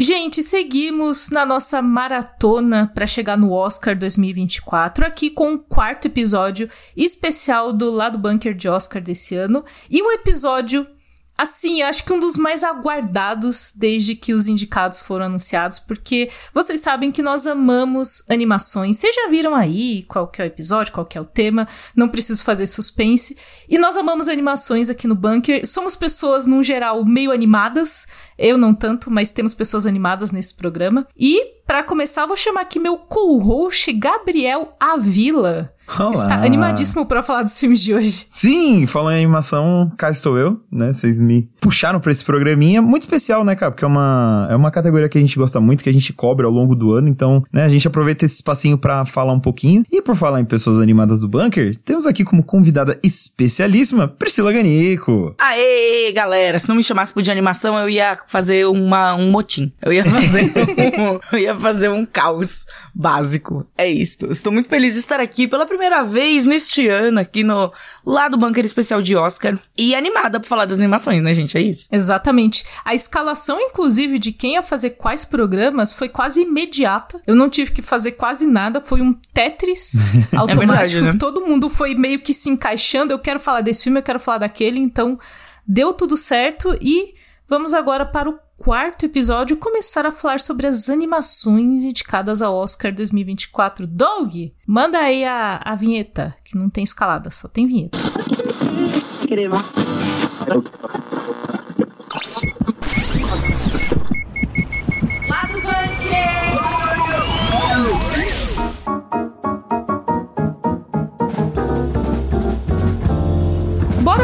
Gente, seguimos na nossa maratona para chegar no Oscar 2024, aqui com o quarto episódio especial do Lado Bunker de Oscar desse ano e um episódio assim, acho que um dos mais aguardados desde que os indicados foram anunciados, porque vocês sabem que nós amamos animações. Vocês já viram aí qual que é o episódio, qual que é o tema, não preciso fazer suspense. E nós amamos animações aqui no Bunker. Somos pessoas, no geral, meio animadas. Eu não tanto, mas temos pessoas animadas nesse programa. E, para começar, vou chamar aqui meu co-host, Gabriel Avila. Olá. Está animadíssimo para falar dos filmes de hoje. Sim, falando em animação, cá estou eu, né? Vocês me puxaram pra esse programinha. Muito especial, né, cara? Porque é uma, é uma categoria que a gente gosta muito, que a gente cobre ao longo do ano. Então, né, a gente aproveita esse espacinho pra falar um pouquinho. E por falar em pessoas animadas do Bunker, temos aqui como convidada especialíssima Priscila Ganico. Aê, galera, se não me chamasse por de animação, eu ia fazer uma, um motim. Eu ia fazer um, eu ia fazer um caos básico. É isso. Estou muito feliz de estar aqui pela primeira vez neste ano, aqui no lado Bunker Especial de Oscar. E animada pra falar das animações, né, gente? É isso. Exatamente. A escalação, inclusive, de quem ia fazer quais programas foi quase imediata. Eu não tive que fazer quase nada, foi um Tetris automático. verdade, né? Todo mundo foi meio que se encaixando. Eu quero falar desse filme, eu quero falar daquele, então deu tudo certo e vamos agora para o quarto episódio começar a falar sobre as animações indicadas ao Oscar 2024. Doug, manda aí a, a vinheta, que não tem escalada, só tem vinheta.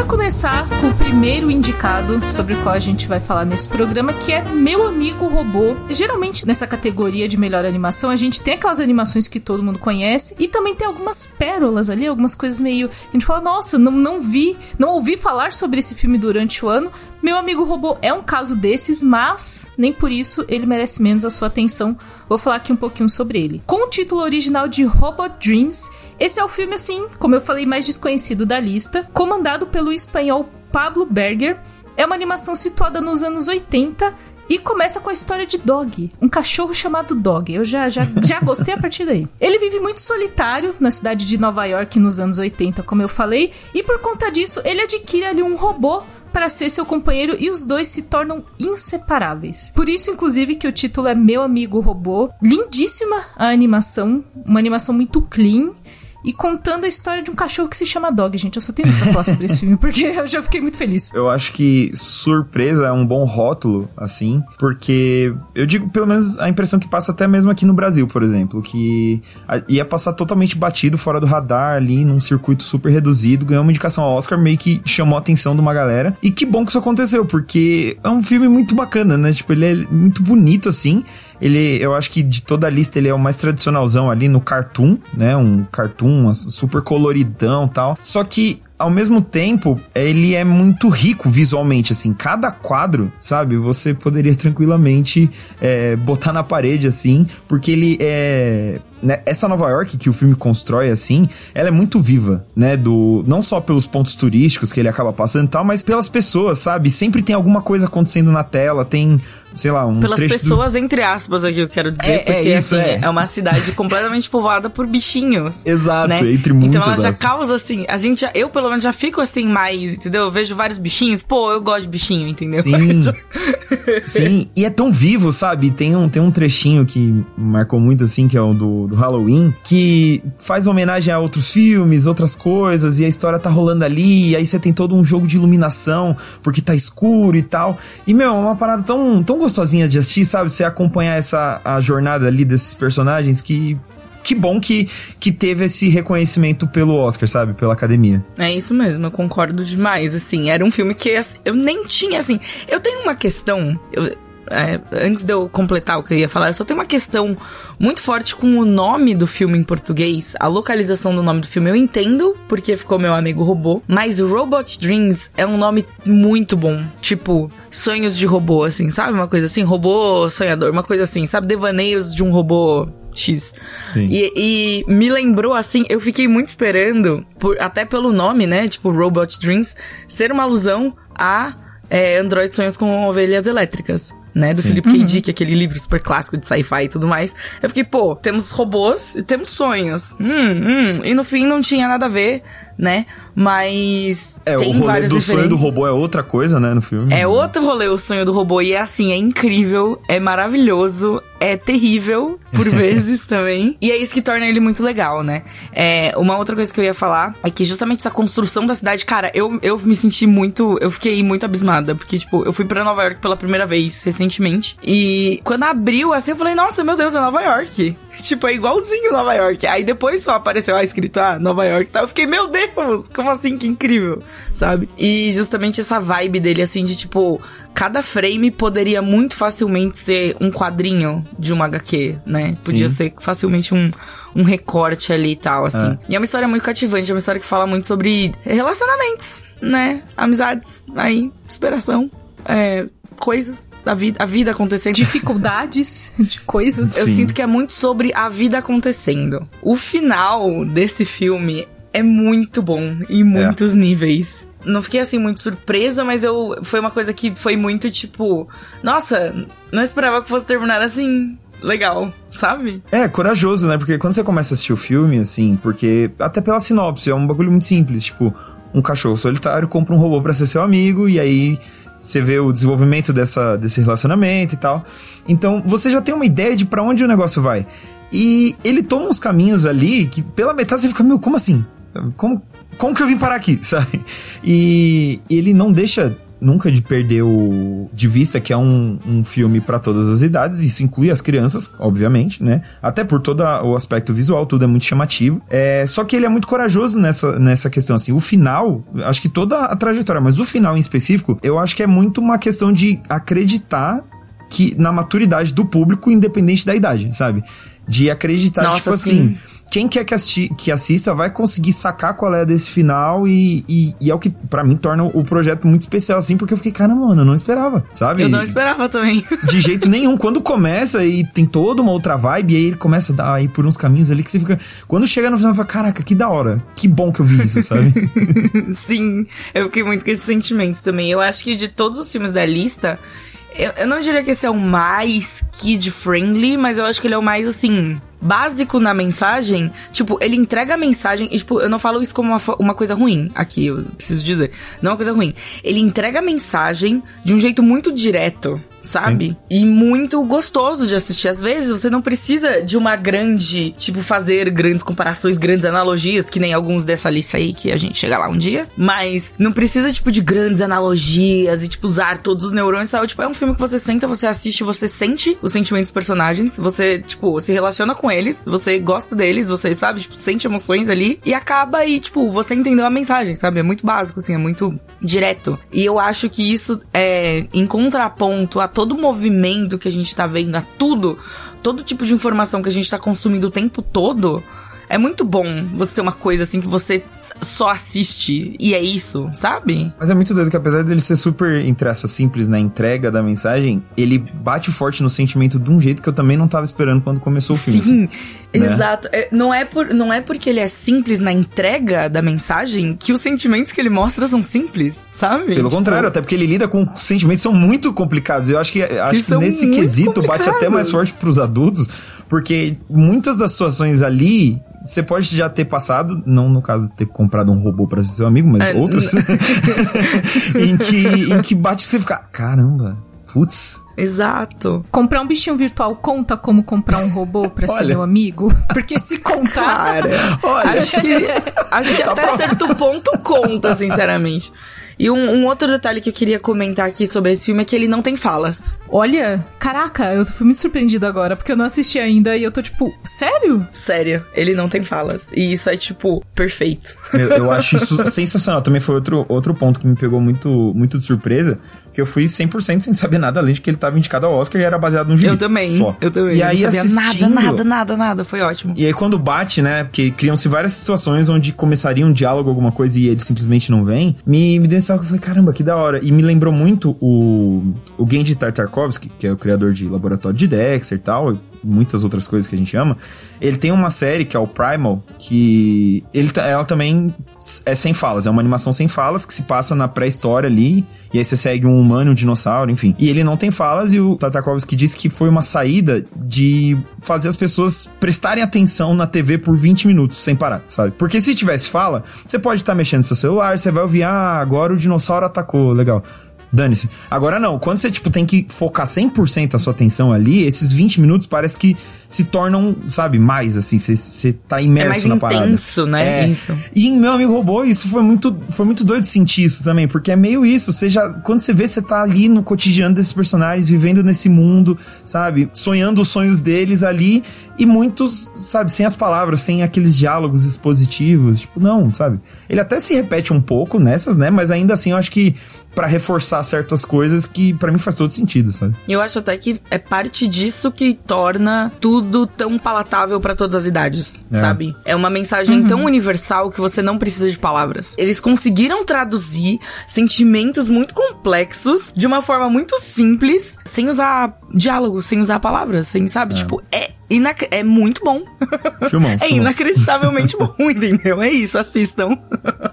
Começar com o primeiro indicado sobre o qual a gente vai falar nesse programa, que é Meu Amigo Robô. Geralmente nessa categoria de melhor animação, a gente tem aquelas animações que todo mundo conhece e também tem algumas pérolas ali, algumas coisas meio. A gente fala, nossa, não, não vi, não ouvi falar sobre esse filme durante o ano. Meu Amigo Robô é um caso desses, mas nem por isso ele merece menos a sua atenção. Vou falar aqui um pouquinho sobre ele. Com o título original de Robot Dreams, esse é o filme, assim, como eu falei, mais desconhecido da lista, comandado pelo espanhol Pablo Berger. É uma animação situada nos anos 80 e começa com a história de Dog, um cachorro chamado Dog. Eu já, já, já gostei a partir daí. Ele vive muito solitário na cidade de Nova York nos anos 80, como eu falei, e por conta disso ele adquire ali um robô para ser seu companheiro e os dois se tornam inseparáveis. Por isso, inclusive, que o título é Meu Amigo Robô. Lindíssima a animação, uma animação muito clean e contando a história de um cachorro que se chama Dog, gente. Eu só tenho isso a falar sobre esse filme, porque eu já fiquei muito feliz. Eu acho que surpresa é um bom rótulo, assim, porque eu digo, pelo menos, a impressão que passa até mesmo aqui no Brasil, por exemplo, que ia passar totalmente batido fora do radar ali, num circuito super reduzido, ganhou uma indicação ao Oscar, meio que chamou a atenção de uma galera. E que bom que isso aconteceu, porque é um filme muito bacana, né? Tipo, ele é muito bonito, assim. Ele, eu acho que de toda a lista, ele é o mais tradicionalzão ali no cartoon, né? Um cartoon super coloridão tal. Só que ao mesmo tempo, ele é muito rico visualmente, assim, cada quadro, sabe, você poderia tranquilamente é, botar na parede, assim, porque ele é... né, essa Nova York que o filme constrói, assim, ela é muito viva, né, do... não só pelos pontos turísticos que ele acaba passando e tal, mas pelas pessoas, sabe, sempre tem alguma coisa acontecendo na tela, tem, sei lá, um Pelas trecho do- pessoas, entre aspas, aqui eu quero dizer, É, é porque isso, assim, é. é. uma cidade completamente povoada por bichinhos. Exato, né? entre muitas Então ela já aspas. causa assim, a gente, já- eu pelo menos já fico assim mais, entendeu? Eu vejo vários bichinhos, pô, eu gosto de bichinho, entendeu? Sim. Sim, e é tão vivo, sabe? Tem um, tem um trechinho que marcou muito, assim, que é o do, do Halloween, que faz homenagem a outros filmes, outras coisas, e a história tá rolando ali, e aí você tem todo um jogo de iluminação, porque tá escuro e tal. E, meu, é uma parada tão, tão gostosinha de assistir, sabe? Você acompanhar essa a jornada ali desses personagens que. Que bom que, que teve esse reconhecimento pelo Oscar, sabe? Pela academia. É isso mesmo, eu concordo demais, assim, era um filme que assim, eu nem tinha, assim, eu tenho uma questão, eu- é, antes de eu completar o que eu ia falar, eu só tenho uma questão muito forte com o nome do filme em português, a localização do nome do filme eu entendo, porque ficou meu amigo robô, mas Robot Dreams é um nome muito bom, tipo, sonhos de robô, assim, sabe? Uma coisa assim, robô sonhador, uma coisa assim, sabe? Devaneios de um robô X. Sim. E, e me lembrou assim, eu fiquei muito esperando, por, até pelo nome, né? Tipo, Robot Dreams, ser uma alusão a é, Android Sonhos com Ovelhas Elétricas. Né? Do Sim. Philip K. Dick, aquele livro super clássico de sci-fi e tudo mais. Eu fiquei, pô, temos robôs e temos sonhos. Hum, hum. E no fim não tinha nada a ver, né? Mas É, tem o rolê várias do sonho do robô é outra coisa, né, no filme. É outro rolê o sonho do robô e é assim, é incrível, é maravilhoso, é terrível por vezes também. E é isso que torna ele muito legal, né? É, uma outra coisa que eu ia falar é que justamente essa construção da cidade, cara, eu, eu me senti muito, eu fiquei muito abismada, porque tipo, eu fui pra Nova York pela primeira vez recentemente e quando abriu assim, eu falei, nossa, meu Deus, é Nova York. Tipo, é igualzinho Nova York. Aí depois só apareceu ah, escrito, ah, Nova York tal. Eu fiquei, meu Deus, como assim? Que incrível, sabe? E justamente essa vibe dele, assim, de tipo, cada frame poderia muito facilmente ser um quadrinho de uma HQ, né? Podia Sim. ser facilmente um, um recorte ali e tal, assim. É. E é uma história muito cativante, é uma história que fala muito sobre relacionamentos, né? Amizades, aí, inspiração, é, coisas da vida, a vida acontecendo. Dificuldades de coisas. Eu Sim. sinto que é muito sobre a vida acontecendo. O final desse filme é muito bom em muitos níveis. Não fiquei assim muito surpresa, mas eu foi uma coisa que foi muito tipo, nossa, não esperava que fosse terminar assim. Legal, sabe? É, corajoso, né? Porque quando você começa a assistir o filme, assim, porque até pela sinopse, é um bagulho muito simples, tipo, um cachorro solitário compra um robô pra ser seu amigo, e aí você vê o desenvolvimento dessa, desse relacionamento e tal. Então, você já tem uma ideia de pra onde o negócio vai. E ele toma uns caminhos ali que pela metade você fica, meu, como assim? Como, como que eu vim parar aqui, sabe? E ele não deixa nunca de perder o, de vista que é um, um filme pra todas as idades, isso inclui as crianças, obviamente, né? Até por todo o aspecto visual, tudo é muito chamativo. É, só que ele é muito corajoso nessa, nessa questão, assim. O final, acho que toda a trajetória, mas o final em específico, eu acho que é muito uma questão de acreditar que na maturidade do público, independente da idade, sabe? De acreditar, Nossa, tipo sim. Quem quer que, assisti- que assista vai conseguir sacar qual é desse final e, e, e é o que, pra mim, torna o projeto muito especial, assim, porque eu fiquei, caramba, mano, eu não esperava, sabe? Eu não esperava também. De jeito nenhum. Quando começa e tem toda uma outra vibe, e aí ele começa a dar aí por uns caminhos ali que você fica. Quando chega no final, você fala, caraca, que da hora. Que bom que eu vi isso, sabe? Sim, eu fiquei muito com esse sentimento também. Eu acho que de todos os filmes da lista, eu, eu não diria que esse é o mais kid-friendly, mas eu acho que ele é o mais, assim, básico na mensagem. Tipo, ele entrega a mensagem, e, tipo, eu não falo isso como uma, uma coisa ruim aqui, eu preciso dizer. Não é uma coisa ruim. Ele entrega a mensagem de um jeito muito direto. Sabe? E muito gostoso de assistir. Às vezes você não precisa de uma grande, tipo, fazer grandes comparações, grandes analogias, que nem alguns dessa lista aí que a gente chega lá um dia. Mas não precisa, tipo, de grandes analogias e, tipo, usar todos os neurônios, sabe? Tipo, é um filme que você senta, você assiste, você sente os sentimentos dos personagens, você, tipo, se relaciona com eles, você gosta deles, você, sabe, tipo, sente emoções ali e acaba e, tipo, você entendeu a mensagem, sabe? É muito básico, assim, é muito direto. E eu acho que isso é em contraponto a todo o movimento que a gente tá vendo, a tudo, todo tipo de informação que a gente tá consumindo o tempo todo. É muito bom você ter uma coisa assim que você só assiste e é isso, sabe? Mas é muito doido que apesar dele ser super, entre aspas, simples na entrega da mensagem, ele bate forte no sentimento de um jeito que eu também não tava esperando quando começou o filme. Sim, assim. exato. É, Não, é por, não é porque ele é simples na entrega da mensagem que os sentimentos que ele mostra são simples, sabe? Pelo Tipo, contrário, até porque ele lida com sentimentos que são muito complicados. Eu acho que, acho que nesse quesito bate até mais forte pros adultos, porque muitas das situações ali. Você pode já ter passado, não no caso de ter comprado um robô pra ser seu amigo, mas É, outros, em, que, em que bate você fica, caramba, putz, Exato. Comprar um bichinho virtual conta como comprar um robô pra ser meu amigo? Porque se contar. Cara, Olha. acho que, acho que Tá até pronto. certo ponto conta, sinceramente. E um, um outro detalhe que eu queria comentar aqui sobre esse filme é que ele não tem falas. Olha, caraca, eu fui muito surpreendida agora, porque eu não assisti ainda e eu tô tipo, sério? Sério, ele não tem falas. E isso é, tipo, perfeito. Eu, eu acho isso sensacional. Também foi outro, outro ponto que me pegou muito, muito de surpresa. Que eu fui 100% sem saber nada, além de que ele tava indicado ao Oscar e era baseado num gibi. Eu também. Só. Eu também. E eu aí, não assistindo, nada, nada, nada, nada. Foi ótimo. E aí quando bate, né, porque criam-se várias situações onde começaria um diálogo, alguma coisa, e ele simplesmente não vem, me, me deu esse eu falei, caramba, que da hora. E me lembrou muito o, o Gendy Tartakovsky, que é o criador de Laboratório de Dexter e tal, e muitas outras coisas que a gente ama. Ele tem uma série que é o Primal, que ele, ela também é sem falas, é uma animação sem falas que se passa na pré-história ali, e aí você segue um humano, um dinossauro, enfim. E ele não tem falas, e o Tartakovsky disse que foi uma saída de fazer as pessoas prestarem atenção na TV por 20 minutos, sem parar, sabe? Porque se tivesse fala, você pode estar tá mexendo no seu celular, você vai ouvir, ah, agora o dinossauro atacou, legal dane-se. Agora não, quando você, tipo, tem que focar 100% a sua atenção ali, esses 20 minutos parece que se tornam, sabe, mais, assim, você tá imerso é na parada. intenso, né? É. Isso. E em Meu Amigo Robô, isso foi muito, foi muito doido sentir isso também, porque é meio isso, você já, quando você vê, você tá ali no cotidiano desses personagens, vivendo nesse mundo, sabe, sonhando os sonhos deles ali, e muitos, sabe, sem as palavras, sem aqueles diálogos expositivos, tipo, não, sabe? Ele até se repete um pouco nessas, né, mas ainda assim eu acho que para reforçar certas coisas que para mim faz todo sentido, sabe? Eu acho até que é parte disso que torna tudo tão palatável para todas as idades, é. sabe? É uma mensagem uhum. tão universal que você não precisa de palavras. Eles conseguiram traduzir sentimentos muito complexos de uma forma muito simples, sem usar diálogo, sem usar palavras, sem, sabe? É. Tipo, é Inac é muito bom. Filmão, é inacreditavelmente bom, entendeu? É isso, assistam.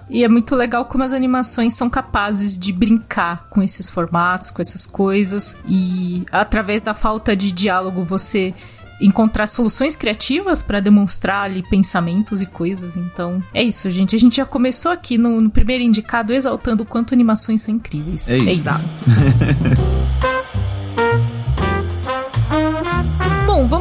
E é muito legal como as animações são capazes de brincar com esses formatos, com essas coisas. E através da falta de diálogo, você encontrar soluções criativas para demonstrar ali pensamentos e coisas. Então, é isso, gente. A gente já começou aqui no, no primeiro indicado exaltando o quanto animações são incríveis. É isso. É isso.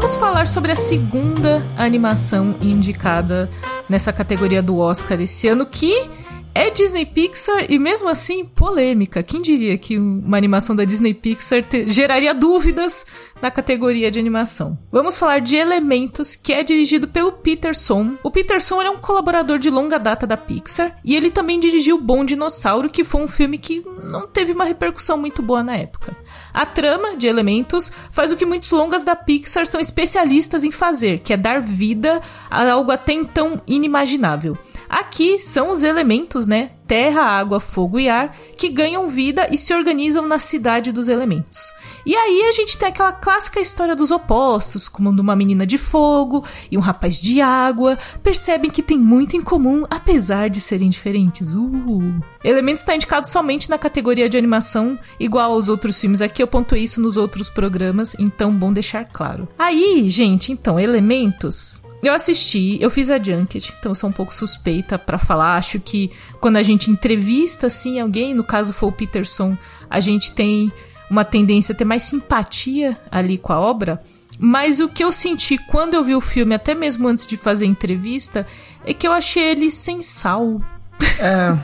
vamos falar sobre a segunda animação indicada nessa categoria do Oscar esse ano, que é Disney Pixar e mesmo assim polêmica. Quem diria que uma animação da Disney Pixar te, geraria dúvidas na categoria de animação? Vamos falar de Elementos, que é dirigido pelo Peterson. O Peterson é um colaborador de longa data da Pixar e ele também dirigiu Bom Dinossauro, que foi um filme que não teve uma repercussão muito boa na época. A trama de Elementos faz o que muitos longas da Pixar são especialistas em fazer, que é dar vida a algo até então inimaginável. Aqui são os elementos, né? Terra, água, fogo e ar, que ganham vida e se organizam na cidade dos elementos. E aí a gente tem aquela clássica história dos opostos, como uma menina de fogo e um rapaz de água, percebem que tem muito em comum, apesar de serem diferentes. Uh! Elementos está indicado somente na categoria de animação, igual aos outros filmes. Aqui eu ponto isso nos outros programas, então bom deixar claro. Aí, gente, então, Elementos eu assisti, eu fiz a Junket, então eu sou um pouco suspeita para falar. Acho que quando a gente entrevista assim alguém, no caso foi o Peterson, a gente tem uma tendência a ter mais simpatia ali com a obra. Mas o que eu senti quando eu vi o filme, até mesmo antes de fazer a entrevista, é que eu achei ele sem sal. É.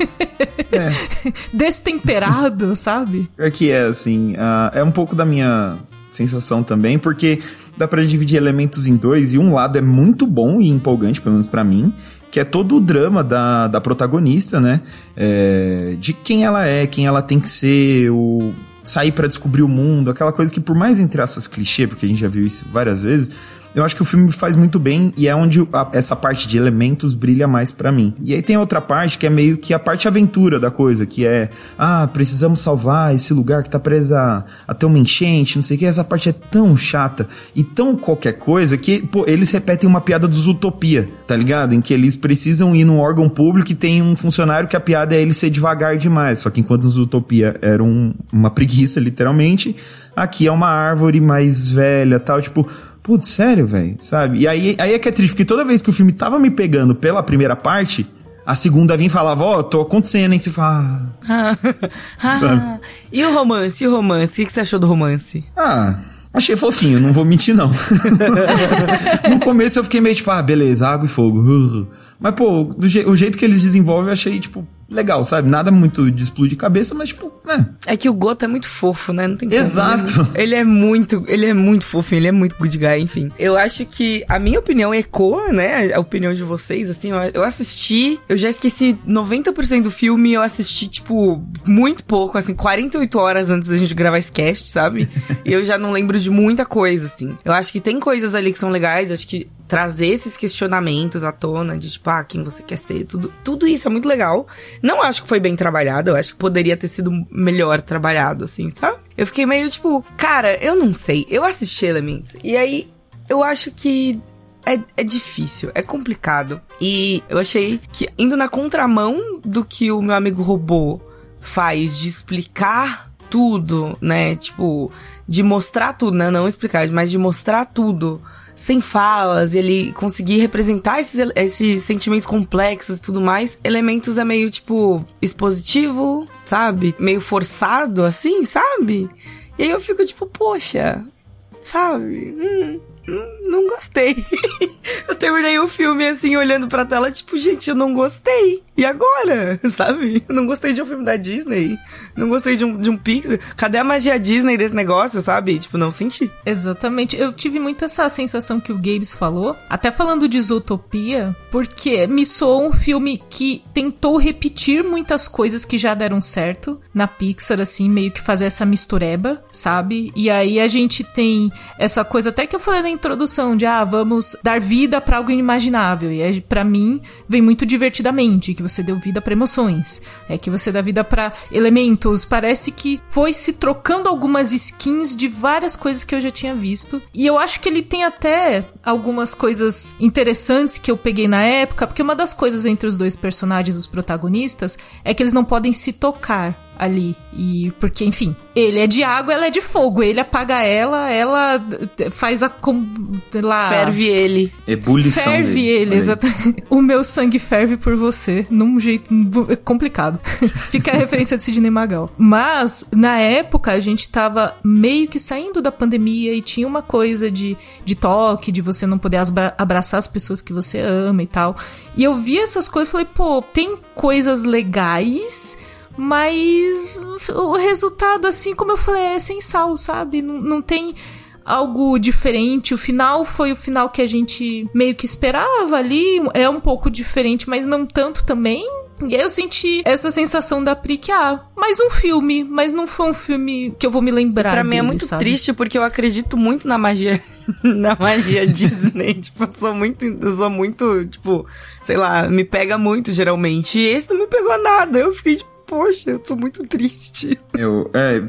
é. Destemperado, sabe? É que é, assim. Uh, é um pouco da minha sensação também, porque dá para dividir elementos em dois, e um lado é muito bom e empolgante, pelo menos para mim, que é todo o drama da, da protagonista, né? É, de quem ela é, quem ela tem que ser, o, sair para descobrir o mundo, aquela coisa que por mais entre aspas clichê, porque a gente já viu isso várias vezes, eu acho que o filme faz muito bem e é onde a, essa parte de elementos brilha mais para mim. E aí tem outra parte que é meio que a parte aventura da coisa, que é, ah, precisamos salvar esse lugar que tá preso a, a ter uma enchente, não sei o que. Essa parte é tão chata e tão qualquer coisa que, pô, eles repetem uma piada dos Utopia, tá ligado? Em que eles precisam ir num órgão público e tem um funcionário que a piada é ele ser devagar demais. Só que enquanto nos Utopia era um, uma preguiça, literalmente, aqui é uma árvore mais velha tal, tipo Putz, sério, velho, sabe? E aí, aí é que é triste, porque toda vez que o filme tava me pegando pela primeira parte, a segunda vinha e falava, ó, oh, tô acontecendo, hein? Você fala. Ah, ah, e o romance? E o romance? O que você achou do romance? Ah. Achei fofinho, não vou mentir, não. no começo eu fiquei meio tipo, ah, beleza, água e fogo. Mas, pô, je o jeito que eles desenvolvem eu achei, tipo, legal, sabe? Nada muito de explodir cabeça, mas tipo, né? É que o Goto é muito fofo, né? Não tem como. Exato. Ele é muito, ele é muito fofinho, ele é muito good guy, enfim. Eu acho que a minha opinião ecoa, né? A opinião de vocês, assim, eu assisti, eu já esqueci 90% do filme, eu assisti, tipo, muito pouco, assim, 48 horas antes da gente gravar esse cast, sabe? e eu já não lembro de muita coisa, assim. Eu acho que tem coisas ali que são legais, acho que trazer esses questionamentos à tona de tipo, ah, quem você quer ser, tudo, tudo isso é muito legal. Não acho que foi bem trabalhado, eu acho que poderia ter sido melhor trabalhado, assim, sabe? Eu fiquei meio tipo, cara, eu não sei. Eu assisti Elements e aí eu acho que é, é difícil, é complicado. E eu achei que indo na contramão do que o meu amigo robô faz de explicar tudo, né? Tipo, de mostrar tudo, né? Não explicar, mas de mostrar tudo sem falas, ele conseguir representar esses, esses sentimentos complexos e tudo mais. Elementos é meio, tipo, expositivo, sabe? Meio forçado, assim, sabe? E aí eu fico tipo, poxa, sabe? Hum, não gostei. eu terminei o filme assim, olhando pra tela, tipo, gente, eu não gostei. E agora? Sabe? Não gostei de um filme da Disney. Não gostei de um, de um Pixar. Cadê a magia Disney desse negócio, sabe? Tipo, não senti. Exatamente. Eu tive muito essa sensação que o Gabes falou, até falando de Isotopia, porque me soou um filme que tentou repetir muitas coisas que já deram certo na Pixar, assim, meio que fazer essa mistureba, sabe? E aí a gente tem essa coisa até que eu falei na introdução de ah, vamos dar vida para algo inimaginável. E para mim vem muito divertidamente, que você deu vida para emoções, é que você dá vida para elementos. Parece que foi se trocando algumas skins de várias coisas que eu já tinha visto. E eu acho que ele tem até algumas coisas interessantes que eu peguei na época, porque uma das coisas entre os dois personagens, os protagonistas, é que eles não podem se tocar ali. E porque, enfim, ele é de água, ela é de fogo. Ele apaga ela, ela faz a. Com, lá, ferve ele. Ebulição. Ferve dele. ele, exatamente. O meu sangue ferve por você. Num jeito complicado. Fica a referência de Sidney Magal. Mas, na época, a gente tava meio que saindo da pandemia e tinha uma coisa de, de toque, de você não poder abraçar as pessoas que você ama e tal. E eu vi essas coisas e falei, pô, tem coisas legais mas o resultado, assim, como eu falei, é sem sal, sabe? Não, não tem algo diferente. O final foi o final que a gente meio que esperava ali. É um pouco diferente, mas não tanto também. E aí eu senti essa sensação da Pri que, ah, mais um filme, mas não foi um filme que eu vou me lembrar. Pra dele, mim é muito sabe? triste porque eu acredito muito na magia, na magia Disney. tipo, eu sou muito, eu sou muito, tipo, sei lá, me pega muito geralmente. E esse não me pegou nada. Eu fiquei tipo, poxa, eu tô muito triste. Eu, é,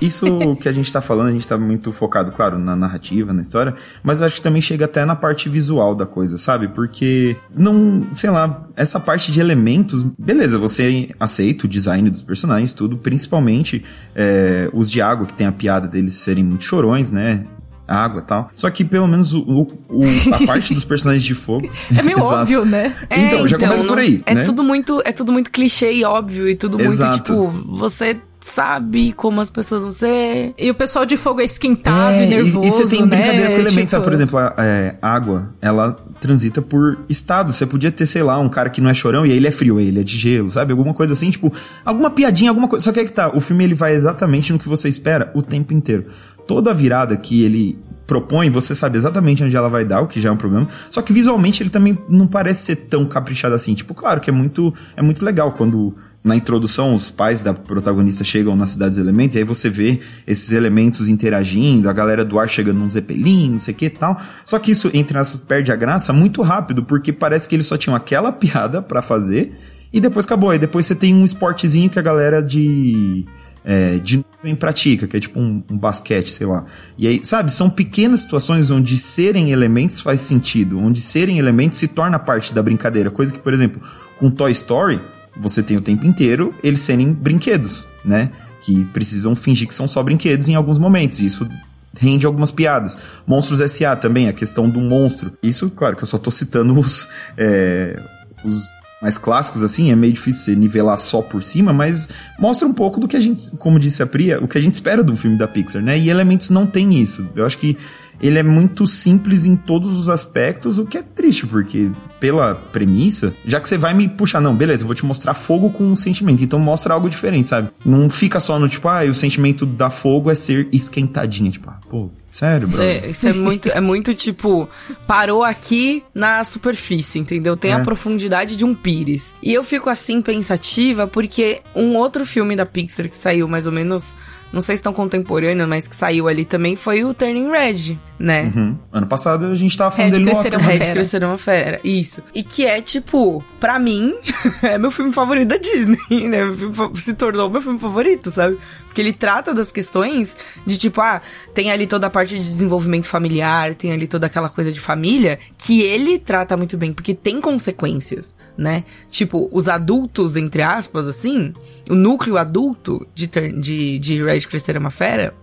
isso que a gente tá falando, a gente tá muito focado, claro, na narrativa, na história, mas eu acho que também chega até na parte visual da coisa, sabe? Porque não, sei lá, essa parte de elementos, beleza, você aceita o design dos personagens, tudo, principalmente é, os de água, que tem a piada deles serem muito chorões, né? Água e tal. Só que pelo menos o, o, a parte dos personagens de fogo. É meio óbvio, né? Então, é, já começa por aí. É né? tudo muito, é tudo muito clichê e óbvio e tudo Exato. muito tipo, você sabe como as pessoas vão ser. E o pessoal de fogo é esquentado É, e nervoso, e, e você tem né? brincadeira com elementos, Tipo, sabe? Por exemplo, a é, água, ela transita por estado. Você podia ter, sei lá, um cara que não é chorão e aí ele é frio, aí ele é de gelo, sabe? Alguma coisa assim, tipo, alguma piadinha, alguma coisa. Só que é que tá, o filme ele vai exatamente no que você espera o tempo inteiro. Toda a virada que ele propõe, você sabe exatamente onde ela vai dar, o que já é um problema. Só que visualmente ele também não parece ser tão caprichado assim. Tipo, claro que é muito, é muito legal quando na introdução os pais da protagonista chegam na cidade dos elementos, e aí você vê esses elementos interagindo, a galera do ar chegando num zeppelin, não sei o que e tal. Só que isso, entre aspas, perde a graça muito rápido, porque parece que eles só tinham aquela piada pra fazer, e depois acabou. Aí depois você tem um esportezinho que a galera de é, de nuvem pratica, que é tipo um, um, basquete, sei lá. E aí, sabe, são pequenas situações onde serem elementos faz sentido, onde serem elementos se torna parte da brincadeira. Coisa que, por exemplo, com Toy Story, você tem o tempo inteiro eles serem brinquedos, né? Que precisam fingir que são só brinquedos em alguns momentos. E isso rende algumas piadas. Monstros S.A. também, a questão do monstro. Isso, claro, que eu só tô citando os. É, os mais clássicos, assim, é meio difícil você nivelar só por cima, mas mostra um pouco do que a gente, como disse a Priya, o que a gente espera do filme da Pixar, né? E Elementos não tem isso. Eu acho que ele é muito simples em todos os aspectos, o que é triste, porque pela premissa, já que você vai me puxar, não, beleza, eu vou te mostrar fogo com um sentimento, então mostra algo diferente, sabe? Não fica só no tipo, ah, o sentimento da fogo é ser esquentadinha, tipo, ah, pô, Sério, bro? É, isso é muito, é muito tipo, parou aqui na superfície, entendeu? Tem É. a profundidade de um pires. E eu fico assim pensativa porque um outro filme da Pixar que saiu mais ou menos não sei se tão contemporâneo, mas que saiu ali também, foi o Turning Red, né? Uhum. Ano passado a gente tava falando Red dele no é Oscar. uma Red Fera. Crescer é uma Fera, isso. E que é, tipo, pra mim, é meu filme favorito da Disney, né? Meu filme fa- Se tornou meu filme favorito, sabe? Porque ele trata das questões de, tipo, ah, tem ali toda a parte de desenvolvimento familiar, tem ali toda aquela coisa de família, que ele trata muito bem, porque tem consequências, né? Tipo, os adultos, entre aspas, assim, o núcleo adulto de, de, de Red Crescer é uma Fera,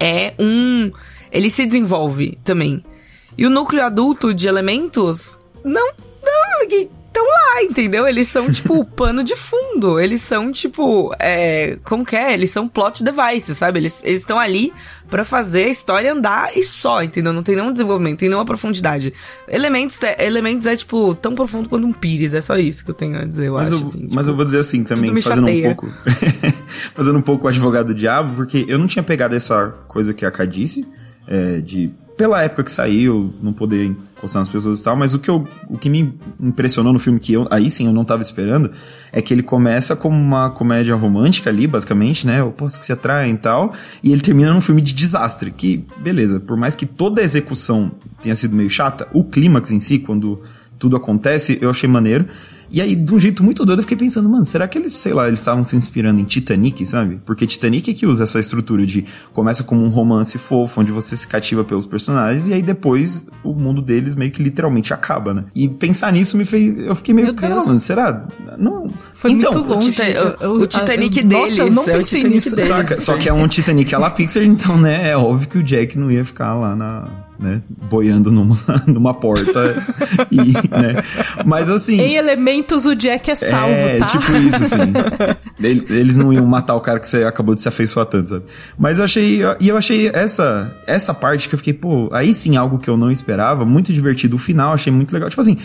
é um. Ele se desenvolve também. E o núcleo adulto de elementos não. Não, estão lá, entendeu? Eles são, tipo, pano de fundo. Eles são, tipo. É, como que é? Eles são plot devices, sabe? Eles estão ali pra fazer a história andar e só, entendeu? Não tem nenhum desenvolvimento, tem nenhuma profundidade. Elementos é, elementos é, tipo, tão profundo quanto um pires. É só isso que eu tenho a dizer, eu Mas, acho, eu, assim. mas tipo. eu vou dizer assim também, fazendo um pouco. fazendo um pouco o advogado do diabo, porque eu não tinha pegado essa coisa que a Ká disse, é, de. Pela época que saiu, não poder encostar nas pessoas e tal, mas o que, eu, o que me impressionou no filme, que eu, aí sim eu não tava esperando, é que ele começa como uma comédia romântica ali, basicamente, né? Opostos que se atraem e tal, e ele termina num filme de desastre, que, beleza, por mais que toda a execução tenha sido meio chata, o clímax em si, quando tudo acontece, eu achei maneiro. E aí, de um jeito muito doido, eu fiquei pensando, mano, será que eles, sei lá, eles estavam se inspirando em Titanic, sabe? Porque Titanic é que usa essa estrutura de começa como um romance fofo, onde você se cativa pelos personagens, e aí depois o mundo deles meio que literalmente acaba, né? E pensar nisso me fez. Eu fiquei meio, Meu cara, Deus. mano, será? Não. Foi então, muito longe. Tita- Eu- eu- o Titanic eu- Nossa, eu deles, não é o pensei Titanic nisso. deles. Saca? Só que é um Titanic à la Pixar, então, né? É óbvio que o Jack não ia ficar lá na. Né, boiando numa, numa porta e, né? Mas assim. Em elementos, o Jack é salvo, é, tá? tipo isso, assim. Ele- Eles não iam matar o cara que você acabou de se afeiçoar tanto, sabe? Mas eu achei. E eu achei essa, essa parte que eu fiquei, pô, aí sim, algo que eu não esperava, muito divertido. O final, achei muito legal. Tipo assim,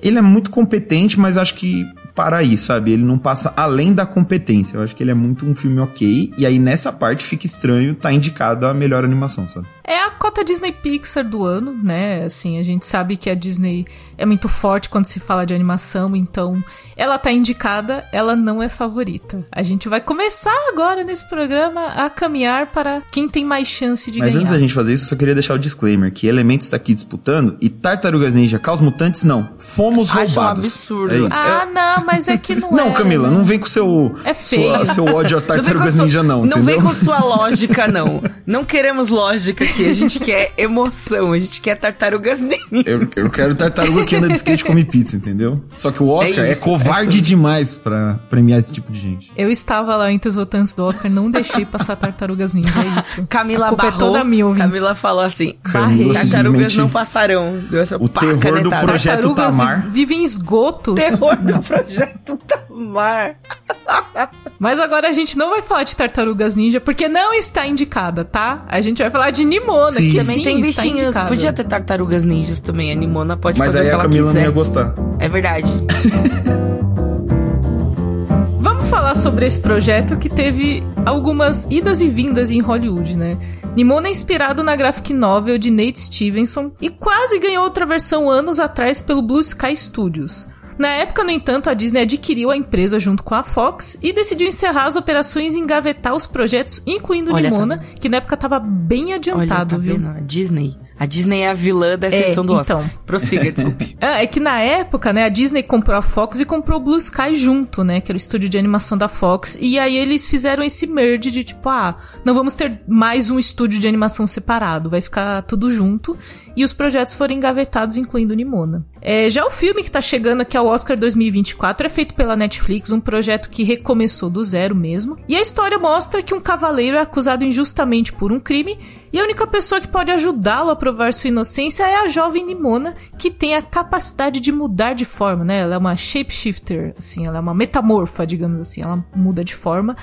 ele é muito competente, mas acho que para aí, sabe? Ele não passa além da competência. Eu acho que ele é muito um filme ok. E aí nessa parte fica estranho tá indicado a melhor animação, sabe? É a cota Disney Pixar do ano, né? Assim, a gente sabe que a Disney é muito forte quando se fala de animação, então ela tá indicada, ela não é favorita. A gente vai começar agora nesse programa a caminhar para quem tem mais chance de Mas ganhar. antes da gente fazer isso, eu só queria deixar o disclaimer que Elementos está aqui disputando e Tartarugas Ninja Caos Mutantes não. Fomos Acho um roubados. absurdo. É. Ah, não, mas é que não Não, é, Camila, né? não vem com seu, É sua- seu ódio a Não Tartarugas Ninja, não, Não entendeu? vem com sua lógica, não. Não queremos lógica aqui. A gente quer emoção. A gente quer tartarugas ninja. Eu, eu quero tartaruga que anda de skate e come pizza, entendeu? Só que o Oscar é, isso, covarde essa- demais pra premiar esse tipo de gente. Eu estava lá entre os votantes do Oscar, não deixei passar Tartarugas Ninja, é isso. Camila A culpa é barrou. toda minha. Camila falou assim: Camila tartarugas não passarão. Deu essa O pá, terror do canetada. projeto Tartarugas Tamar. vivem em esgotos. Terror do projeto Tamar. Mas agora a gente não vai falar de Tartarugas Ninja, porque não está indicada, tá? A gente vai falar de Nimona, Sim. que Também sim, tem bichinhos. indicada. Podia ter tartarugas ninjas também. A Nimona pode Mas fazer aí o que a Camila não ia gostar. É verdade. Vamos falar sobre esse projeto que teve algumas idas e vindas em Hollywood, né? Nimona é inspirado na graphic novel de Nate Stevenson e quase ganhou outra versão anos atrás pelo Blue Sky Studios. Na época, no entanto, a Disney adquiriu a empresa junto com a Fox e decidiu encerrar as operações e engavetar os projetos, incluindo Olha, Nimona, que na época estava bem Olha, adiantado, tá viu? vendo? A Disney. A Disney é a vilã dessa É, edição do Oscar. então. Prossiga, desculpe. Ah, é que na época, né, a Disney comprou a Fox e comprou o Blue Sky junto, né, que era o estúdio de animação da Fox. E aí eles fizeram esse merge de tipo, ah, não vamos ter mais um estúdio de animação separado, vai ficar tudo junto. E os projetos foram engavetados, incluindo Nimona. É, já o filme que tá chegando aqui ao Oscar 2024 é feito pela Netflix, um projeto que recomeçou do zero mesmo. E a história mostra que um cavaleiro é acusado injustamente por um crime e a única pessoa que pode ajudá-lo a provar sua inocência é a jovem Nimona, que tem a capacidade de mudar de forma, né? Ela é uma shapeshifter, assim, ela é uma metamorfa, digamos assim, ela muda de forma.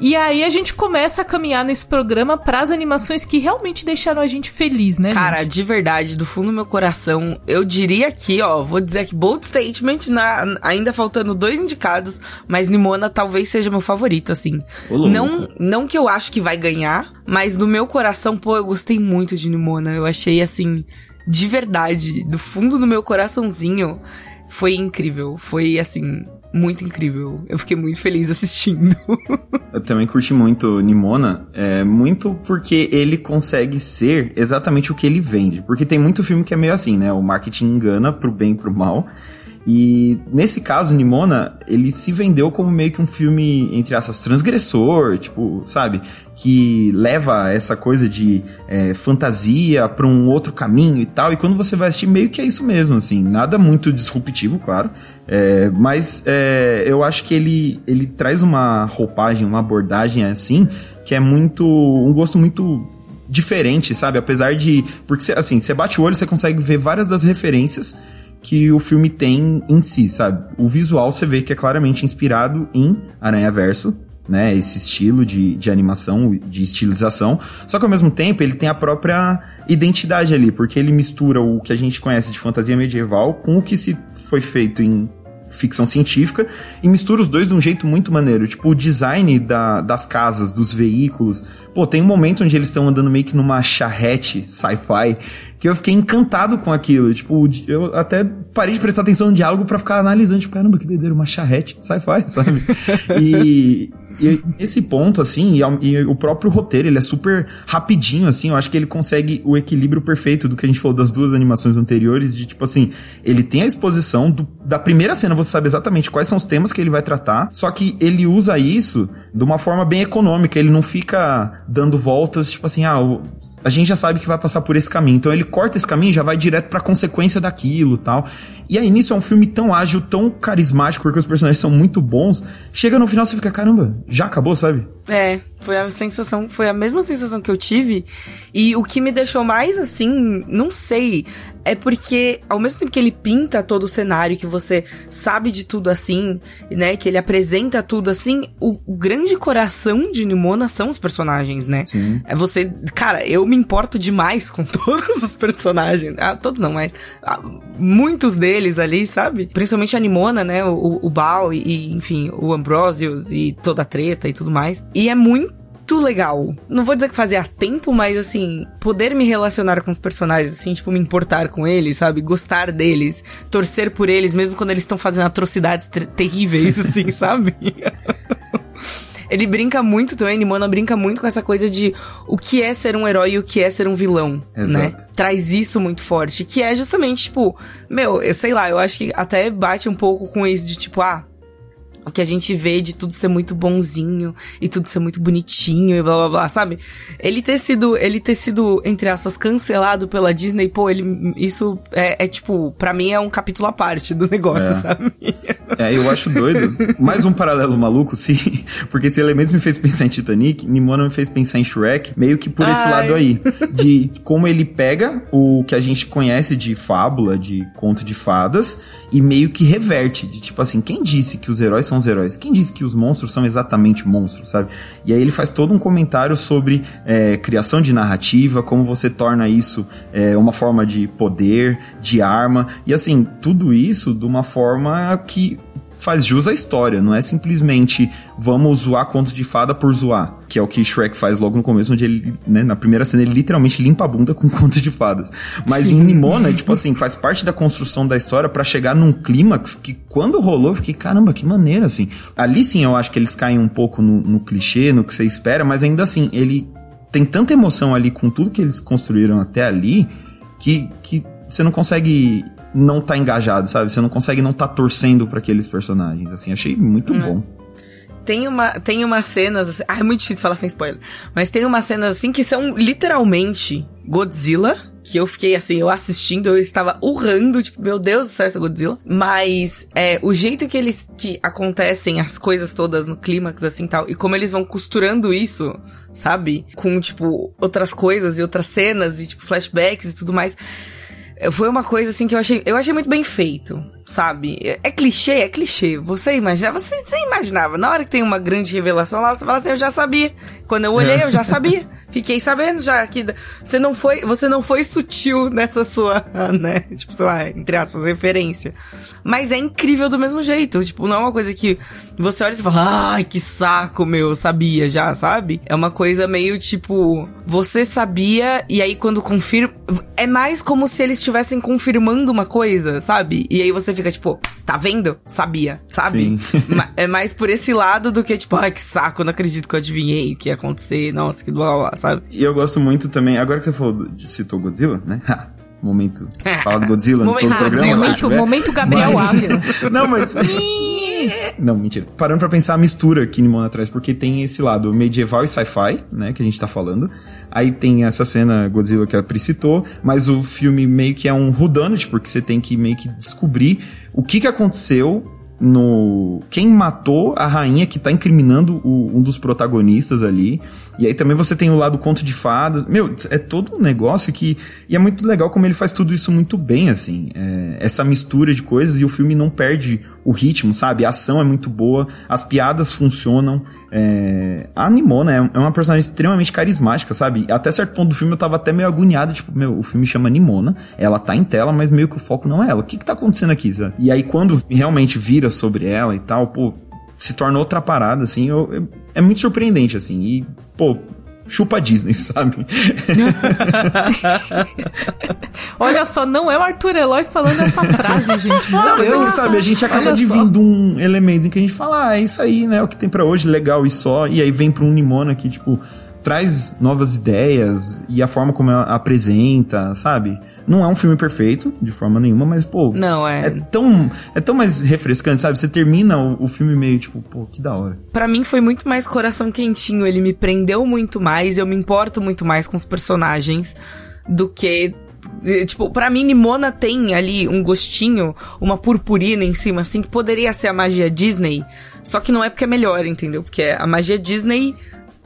E aí a gente começa a caminhar nesse programa para as animações que realmente deixaram a gente feliz, né? Cara, gente? de verdade, do fundo do meu coração, eu diria aqui, ó, vou dizer aqui, bold statement, na, ainda faltando dois indicados, mas Nimona talvez seja meu favorito, assim. Não, não que eu acho que vai ganhar, mas no meu coração, pô, eu gostei muito de Nimona. Eu achei, assim, de verdade, do fundo do meu coraçãozinho, foi incrível. Foi, assim, muito incrível. Eu fiquei muito feliz assistindo. Eu também curti muito Nimona, é, muito porque ele consegue ser exatamente o que ele vende. Porque tem muito filme que é meio assim, né? O marketing engana pro bem e pro mal. E nesse caso, Nimona, ele se vendeu como meio que um filme, entre aspas, transgressor, tipo, sabe? Que leva essa coisa de é, fantasia pra um outro caminho e tal. E quando você vai assistir, meio que é isso mesmo, assim. Nada muito disruptivo, claro. É, mas é, eu acho que ele, ele traz uma roupagem, uma abordagem assim, que é muito. um gosto muito diferente, sabe? Apesar de. Porque, assim, você bate o olho, você consegue ver várias das referências que o filme tem em si, sabe? O visual você vê que é claramente inspirado em Aranha Verso, né? Esse estilo de, de animação, de estilização. Só que ao mesmo tempo ele tem a própria identidade ali, porque ele mistura o que a gente conhece de fantasia medieval com o que se foi feito em ficção científica e mistura os dois de um jeito muito maneiro. Tipo, o design da, das casas, dos veículos. Pô, tem um momento onde eles estão andando meio que numa charrete sci-fi que eu fiquei encantado com aquilo. Tipo, eu até parei de prestar atenção no diálogo para ficar analisando. Tipo, caramba, que doideira, uma charrete sci-fi, sabe? e, e esse ponto, assim, e, e, o próprio roteiro, ele é super rapidinho, assim. Eu acho que ele consegue o equilíbrio perfeito do que a gente falou das duas animações anteriores. De tipo assim, ele tem a exposição do, da primeira cena, você sabe exatamente quais são os temas que ele vai tratar. Só que ele usa isso de uma forma bem econômica. Ele não fica dando voltas, tipo assim, ah, a gente já sabe que vai passar por esse caminho. Então ele corta esse caminho e já vai direto pra consequência daquilo tal. E aí nisso é um filme tão ágil, tão carismático, porque os personagens são muito bons. Chega no final você fica, caramba, já acabou, sabe? É, foi a sensação, foi a mesma sensação que eu tive. E o que me deixou mais assim, não sei, é porque ao mesmo tempo que ele pinta todo o cenário, que você sabe de tudo assim, né, que ele apresenta tudo assim, o, o grande coração de Nimona são os personagens, né? Sim. É você, cara, eu me importo demais com todos os personagens. Ah, todos não, mas ah, muitos deles ali, sabe? Principalmente a Nimona, né, o, o Baal e, enfim, o Ambrosius e toda a treta e tudo mais. E é muito legal. Não vou dizer que fazia tempo, mas assim, poder me relacionar com os personagens, assim, tipo, me importar com eles, sabe? Gostar deles, torcer por eles, mesmo quando eles estão fazendo atrocidades terríveis, assim, sabe? Ele brinca muito também, Nimona brinca muito com essa coisa de o que é ser um herói e o que é ser um vilão, né? Exato. né? Traz isso muito forte, que é justamente, tipo, meu, eu sei lá, eu acho que até bate um pouco com isso de tipo, ah, o que a gente vê de tudo ser muito bonzinho e tudo ser muito bonitinho e blá blá blá, sabe? Ele ter sido, ele ter sido, entre aspas, cancelado pela Disney, pô, ele, isso é, é tipo, para mim é um capítulo à parte do negócio, é. sabe? É, eu acho doido. Mais um paralelo maluco, sim, porque esse elemento me fez pensar em Titanic, Nimona me fez pensar em Shrek, meio que por Ai. esse lado aí, de como ele pega o que a gente conhece de fábula, de conto de fadas, e meio que reverte, de tipo assim, quem disse que os heróis são os heróis? Quem disse que os monstros são exatamente monstros, sabe? E aí ele faz todo um comentário sobre é, criação de narrativa, como você torna isso é, uma forma de poder, de arma, e assim, tudo isso de uma forma que faz jus à história, não é simplesmente vamos zoar conto de fada por zoar, que é o que Shrek faz logo no começo, onde ele, né, na primeira cena ele literalmente limpa a bunda com conto de fadas. Mas Sim. em Nimona, tipo assim, faz parte da construção da história para chegar num clímax que quando rolou, eu fiquei, caramba, que maneira, assim. Ali sim eu acho que eles caem um pouco no, no clichê, no que você espera, mas ainda assim, ele tem tanta emoção ali com tudo que eles construíram até ali, que, que você não consegue não tá engajado, sabe? Você não consegue não tá torcendo para aqueles personagens, assim. Achei muito hum. bom. Tem uma, tem umas cenas, assim, ah, é muito difícil falar sem spoiler, mas tem umas cenas assim que são literalmente Godzilla, que eu fiquei assim, eu assistindo, eu estava urrando, tipo, meu Deus do céu, essa Godzilla. Mas é, o jeito que eles que acontecem as coisas todas no clímax, assim tal, e como eles vão costurando isso, sabe? Com, tipo, outras coisas e outras cenas e, tipo, flashbacks e tudo mais. Foi uma coisa assim que eu achei, eu achei muito bem feito, sabe? É, é clichê, é clichê. Você imaginava, você, você, imaginava. Na hora que tem uma grande revelação lá, você fala assim, eu já sabia. Quando eu olhei, eu já sabia. Fiquei sabendo já que você não foi, você não foi sutil nessa sua, né? Tipo, sei lá, entre aspas, referência. Mas é incrível do mesmo jeito. Tipo, não é uma coisa que você olha e fala, ai, que saco, meu, sabia já, sabe? É uma coisa meio tipo, você sabia e aí quando confirma, é mais como se eles estivessem confirmando uma coisa, sabe? E aí você você fica tipo, tá vendo? Sabia, sabe? É mais por esse lado do que tipo, ai que saco, não acredito que eu adivinhei o que ia acontecer, nossa, que blá blá, blá, sabe? E eu gosto muito também, agora que você falou, citou Godzilla, né? Momento. Fala do Godzilla no todo o programa. Momento, momento Gabriel Mas-. Não, mas. Não, mentira. Parando pra pensar a mistura que Nimona traz, porque tem esse lado medieval e sci-fi, né, que a gente tá falando. Aí tem essa cena Godzilla que a Pri citou, mas o filme meio que é um whodunit, porque você tem que meio que descobrir o que que aconteceu no quem matou a rainha que tá incriminando o- um dos protagonistas ali. E aí também você tem o lado conto de fadas. Meu, é todo um negócio que e é muito legal como ele faz tudo isso muito bem assim. É, essa mistura de coisas e o filme não perde o ritmo, sabe? A ação é muito boa, as piadas funcionam. É, a Nimona é é uma personagem extremamente carismática, sabe? Até certo ponto do filme eu tava até meio agoniado, tipo, meu, o filme chama Nimona, ela tá em tela, mas meio que o foco não é ela. O que que tá acontecendo aqui, sabe? E aí quando realmente vira sobre ela e tal, pô, se torna outra parada, assim, eu- eu- é muito surpreendente, assim, e, pô, chupa a Disney, sabe? Olha só, não é o Arthur Eloy falando essa frase, gente. Meu Mas aí, Deus. sabe, a gente acaba Olha só. dividindo um elemento em que a gente fala, ah, é isso aí, né, é o que tem pra hoje, legal e só, e aí vem pra um Nimona que, tipo, traz novas ideias e a forma como ela apresenta, sabe? Não é um filme perfeito, de forma nenhuma, mas, pô... Não, é. É tão, é tão mais refrescante, sabe? Você termina o, o filme meio, tipo, pô, que da hora. Pra mim foi muito mais coração quentinho, ele me prendeu muito mais, eu me importo muito mais com os personagens do que eh, Tipo, pra mim, Nimona tem ali um gostinho, uma purpurina em cima, assim, que poderia ser a magia Disney. Só que não é porque é melhor, entendeu? Porque a magia Disney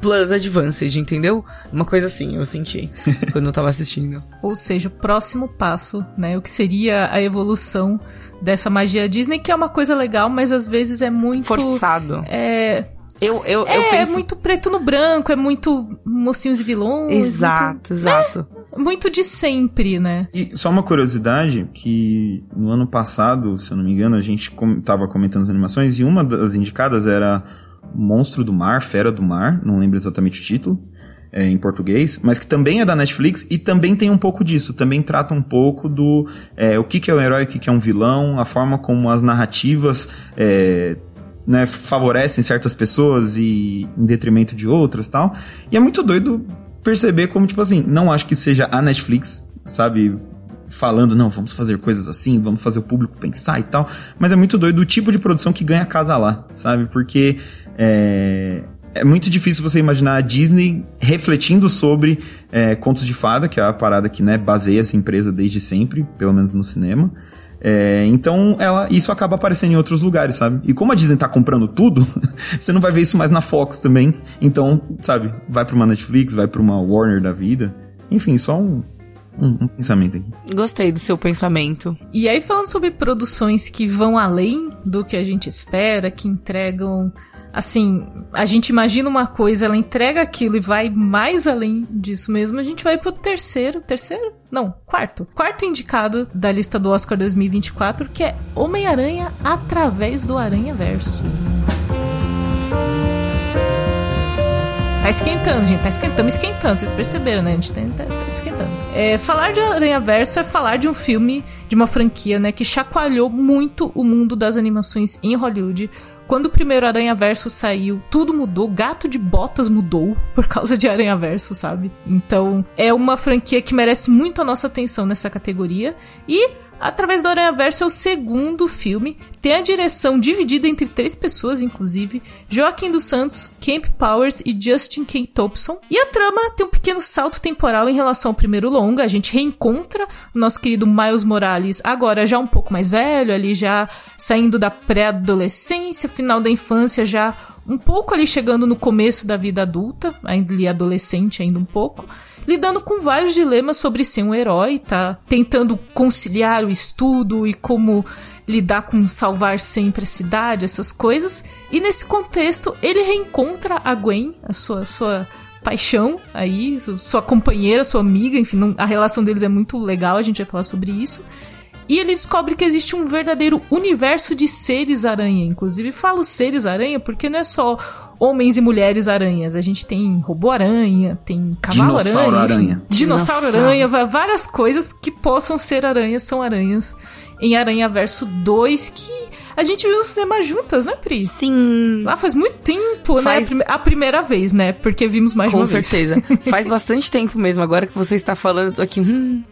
plus Advanced, entendeu? Uma coisa assim, eu senti quando eu tava assistindo. Ou seja, o próximo passo, né? O que seria a evolução dessa magia Disney, que é uma coisa legal, mas às vezes é muito. Forçado. É, Eu, eu, eu é, penso. é muito preto no branco, é muito mocinhos e vilões. Exato, exato. Muito, muito de sempre, né? E só uma curiosidade, que no ano passado, se eu não me engano, a gente com, tava comentando as animações e uma das indicadas era Monstro do Mar, Fera do Mar, não lembro exatamente o título, é, em português, mas que também é da Netflix e também tem um pouco disso, também trata um pouco do é, o que, que é um herói, o que, que é um vilão, a forma como as narrativas é, né, favorecem certas pessoas e em detrimento de outras tal. E é muito doido perceber como, tipo assim, não acho que seja a Netflix, sabe? Falando, não, vamos fazer coisas assim, vamos fazer o público pensar e tal. Mas é muito doido o tipo de produção que ganha casa lá, sabe? Porque é, é muito difícil você imaginar a Disney refletindo sobre é, contos de fada, que é a parada que né, baseia essa empresa desde sempre, pelo menos no cinema. É, então, ela, isso acaba aparecendo em outros lugares, sabe? E como a Disney tá comprando tudo, você não vai ver isso mais na Fox também. Então, sabe, vai pra uma Netflix, vai pra uma Warner da vida. Enfim, só um, um, um pensamento aqui. Gostei do seu pensamento. E aí, falando sobre produções que vão além do que a gente espera, que entregam. Assim, a gente imagina uma coisa, ela entrega aquilo e vai mais além disso mesmo. A gente vai pro terceiro. Terceiro? Não, quarto. Quarto indicado da lista do Oscar 2024, que é Homem-Aranha através do Aranha Verso. Tá esquentando, gente. Tá esquentando, esquentando. Vocês perceberam, né? A gente tá, tá- tá esquentando. É, falar de Aranha Verso é falar de um filme, de uma franquia, né? Que chacoalhou muito o mundo das animações em Hollywood. Quando o primeiro Aranha Verso saiu, tudo mudou. Gato de Botas mudou por causa de Aranha Verso, sabe? Então, é uma franquia que merece muito a nossa atenção nessa categoria. E Através do Aranha Verso é o segundo filme, tem a direção dividida entre três pessoas, inclusive, Joaquim dos Santos, Camp Powers e Justin K. Thompson. E a trama tem um pequeno salto temporal em relação ao primeiro longa, a gente reencontra o nosso querido Miles Morales, agora já um pouco mais velho, ali já saindo da pré-adolescência, final da infância, já um pouco ali chegando no começo da vida adulta, ainda ali adolescente ainda um pouco lidando com vários dilemas sobre ser um herói, tá tentando conciliar o estudo e como lidar com salvar sempre a cidade, essas coisas. E nesse contexto, ele reencontra a Gwen, a sua sua paixão aí, su- sua companheira, sua amiga, enfim, a relação deles é muito legal, a gente vai falar sobre isso. E ele descobre que existe um verdadeiro universo de seres aranha. Inclusive, falo seres aranha porque não é só homens e mulheres aranhas. A gente tem robô aranha, tem cavalo Dinossauro aranha, enfim, aranha. dinossauro Dinossauro. aranha, va- várias coisas que possam ser aranhas são aranhas. em Aranha Verso 2, que a gente viu no cinema juntas, né, Pri? Sim. Lá faz muito tempo, Faz- né? A primeira vez, né? Porque vimos mais de Com uma vez. certeza. Faz bastante tempo mesmo. Agora que você está falando, eu tô aqui. Hum,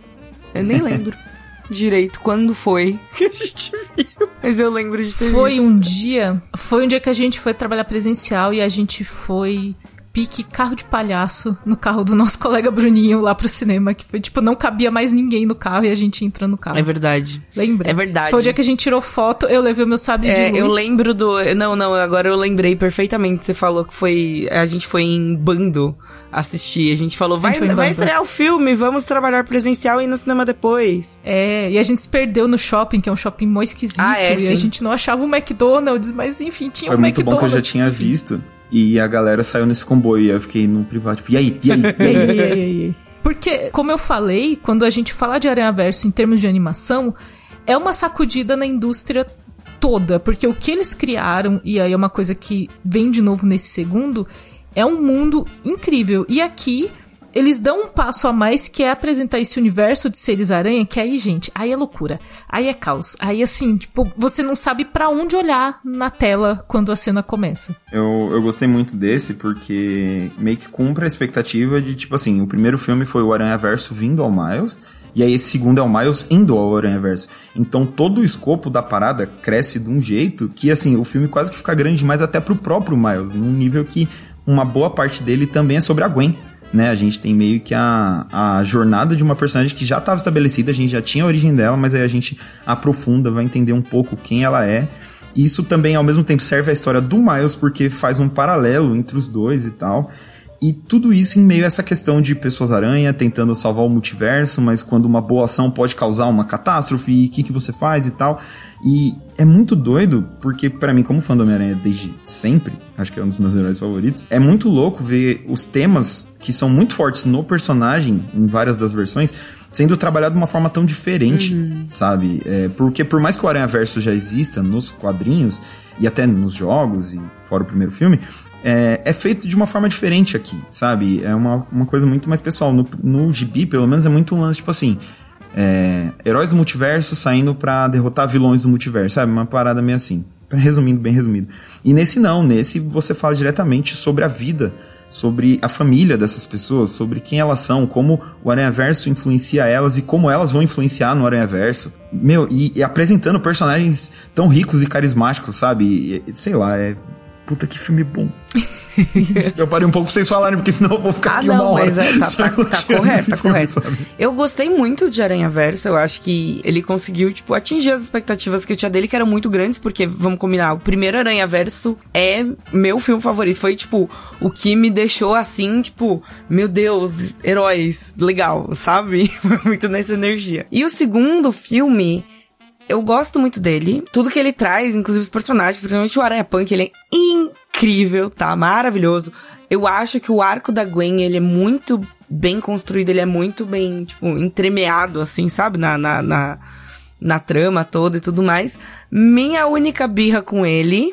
eu nem lembro direito quando foi que a gente viu. Mas eu lembro de ter Foi visto. um dia, foi um dia que a gente foi trabalhar presencial e a gente foi pique carro de palhaço no carro do nosso colega Bruninho lá pro cinema, que foi tipo, não cabia mais ninguém no carro e a gente entrando no carro. É verdade. Lembra? É verdade. Foi o dia que a gente tirou foto, eu levei o meu sabre É, de luz. eu lembro do. Não, não, agora eu lembrei perfeitamente. Você falou que foi. A gente foi em bando assistir. A gente falou, vai, gente foi vai estrear o filme, vamos trabalhar presencial e ir no cinema depois. É, e a gente se perdeu no shopping, que é um shopping mó esquisito, Ah, é, e sim. a gente não achava o McDonald's, mas enfim, tinha Foi um muito bom que eu McDonald's. já tinha visto. E a galera saiu nesse comboio. E eu fiquei no privado, tipo, e aí? E aí? E aí, e aí, e aí, e aí? Porque, como eu falei, quando a gente fala de Aranha Verso em termos de animação, é uma sacudida na indústria toda. Porque o que eles criaram, e aí é uma coisa que vem de novo nesse segundo, é um mundo incrível. E aqui. Eles dão um passo a mais que é apresentar esse universo de seres aranha, que aí, gente, aí é loucura. Aí é caos. Aí assim, tipo, você não sabe pra onde olhar na tela quando a cena começa. Eu, eu gostei muito desse porque meio que cumpre a expectativa de, tipo assim, o primeiro filme foi o Aranha Verso vindo ao Miles, e aí esse segundo é o Miles indo ao Aranha Verso. Então todo o escopo da parada cresce de um jeito que, assim, o filme quase que fica grande demais até pro próprio Miles, num nível que uma boa parte dele também é sobre a Gwen. Né, a gente tem meio que a, a jornada de uma personagem que já estava estabelecida, a gente já tinha a origem dela, mas aí a gente aprofunda, vai entender um pouco quem ela é. Isso também, ao mesmo tempo, serve a história do Miles, porque faz um paralelo entre os dois e tal. E tudo isso em meio a essa questão de pessoas-aranha tentando salvar o multiverso, mas quando uma boa ação pode causar uma catástrofe, e o que, que você faz e tal. E é muito doido, porque pra mim, como fã do Homem-Aranha desde sempre, acho que é um dos meus heróis favoritos, é muito louco ver os temas que são muito fortes no personagem, em várias das versões, sendo trabalhado de uma forma tão diferente, sabe? É, porque por mais que o Aranha Verso já exista nos quadrinhos e até nos jogos e fora o primeiro filme, é, é feito de uma forma diferente aqui, sabe? É uma, uma coisa muito mais pessoal. No, no gibi, pelo menos, é muito um lance, tipo assim... é, heróis do multiverso saindo pra derrotar vilões do multiverso, sabe? Uma parada meio assim. Resumindo, bem resumido. E nesse não, nesse você fala diretamente sobre a vida, sobre a família dessas pessoas, sobre quem elas são, como o Aranha-Verso influencia elas e como elas vão influenciar no Aranha-Verso. Meu, e, e apresentando personagens tão ricos e carismáticos, sabe? E- sei lá, é. Puta que filme bom. eu parei um pouco pra vocês falarem, porque senão eu vou ficar Ah, aqui não, uma hora. mas é, tá, tá, tá correto, tá correto. sabe? Eu gostei muito de Aranha Verso, eu acho que ele conseguiu, tipo, atingir as expectativas que eu tinha dele, que eram muito grandes, porque, vamos combinar, o primeiro Aranha Verso é meu filme favorito. Foi, tipo, o que me deixou assim, tipo, meu Deus, heróis, legal, sabe? Foi muito nessa energia. E o segundo filme. Eu gosto muito dele. Tudo que ele traz, inclusive os personagens, principalmente o Aranha Punk, ele é incrível, tá? Maravilhoso. Eu acho que o arco da Gwen, ele é muito bem construído, ele é muito bem, tipo, entremeado, assim, sabe? Na, na, na, na trama toda e tudo mais. Minha única birra com ele,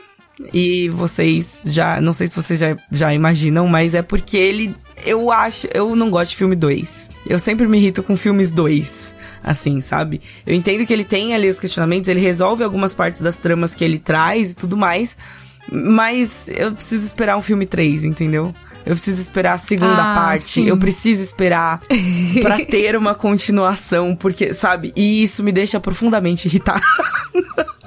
e vocês já, não sei se vocês já, já imaginam, mas é porque ele, eu acho, eu não gosto de filme 2. Eu sempre me irrito com filmes 2, assim, sabe? Eu entendo que ele tem ali os questionamentos, ele resolve algumas partes das tramas que ele traz e tudo mais, mas eu preciso esperar um filme 3, entendeu? Eu preciso esperar a segunda Ah, parte, sim. eu preciso esperar pra ter uma continuação, porque, sabe? E isso me deixa profundamente irritada.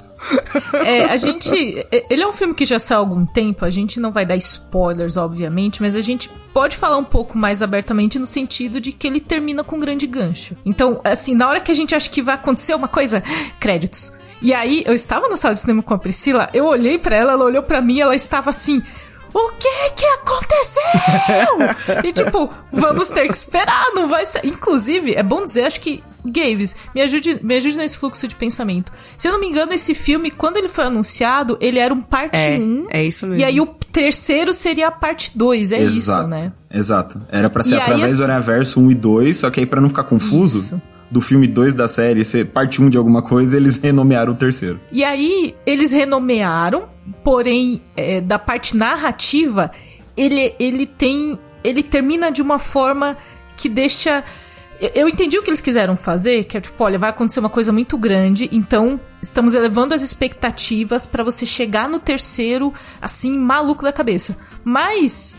É, a gente. Ele é um filme que já saiu há algum tempo, a gente não vai dar spoilers, obviamente, mas a gente pode falar um pouco mais abertamente no sentido de que ele termina com um grande gancho. Então, assim, na hora que a gente acha que vai acontecer uma coisa, créditos. E aí, eu estava na sala de cinema com a Priscila, eu olhei pra ela, ela olhou pra mim, ela estava assim. O que que aconteceu? e tipo, vamos ter que esperar, não vai ser. Inclusive, é bom dizer, acho que Gaves, me ajude, me ajude nesse fluxo de pensamento. Se eu não me engano, esse filme, quando ele foi anunciado, ele era um parte É, 1. é isso mesmo. E aí o terceiro seria a parte 2, é isso, né? Exato. Era pra ser E através assim- do Aranhaverso 1 e 2, só que aí pra não ficar confuso, Isso. do filme 2 da série ser parte 1 de alguma coisa, eles renomearam o terceiro. E aí, eles renomearam, porém, é, da parte narrativa, ele, ele tem. Ele termina de uma forma que deixa. Eu entendi o que eles quiseram fazer, que é tipo, olha, vai acontecer uma coisa muito grande, então estamos elevando as expectativas para você chegar no terceiro assim maluco da cabeça. Mas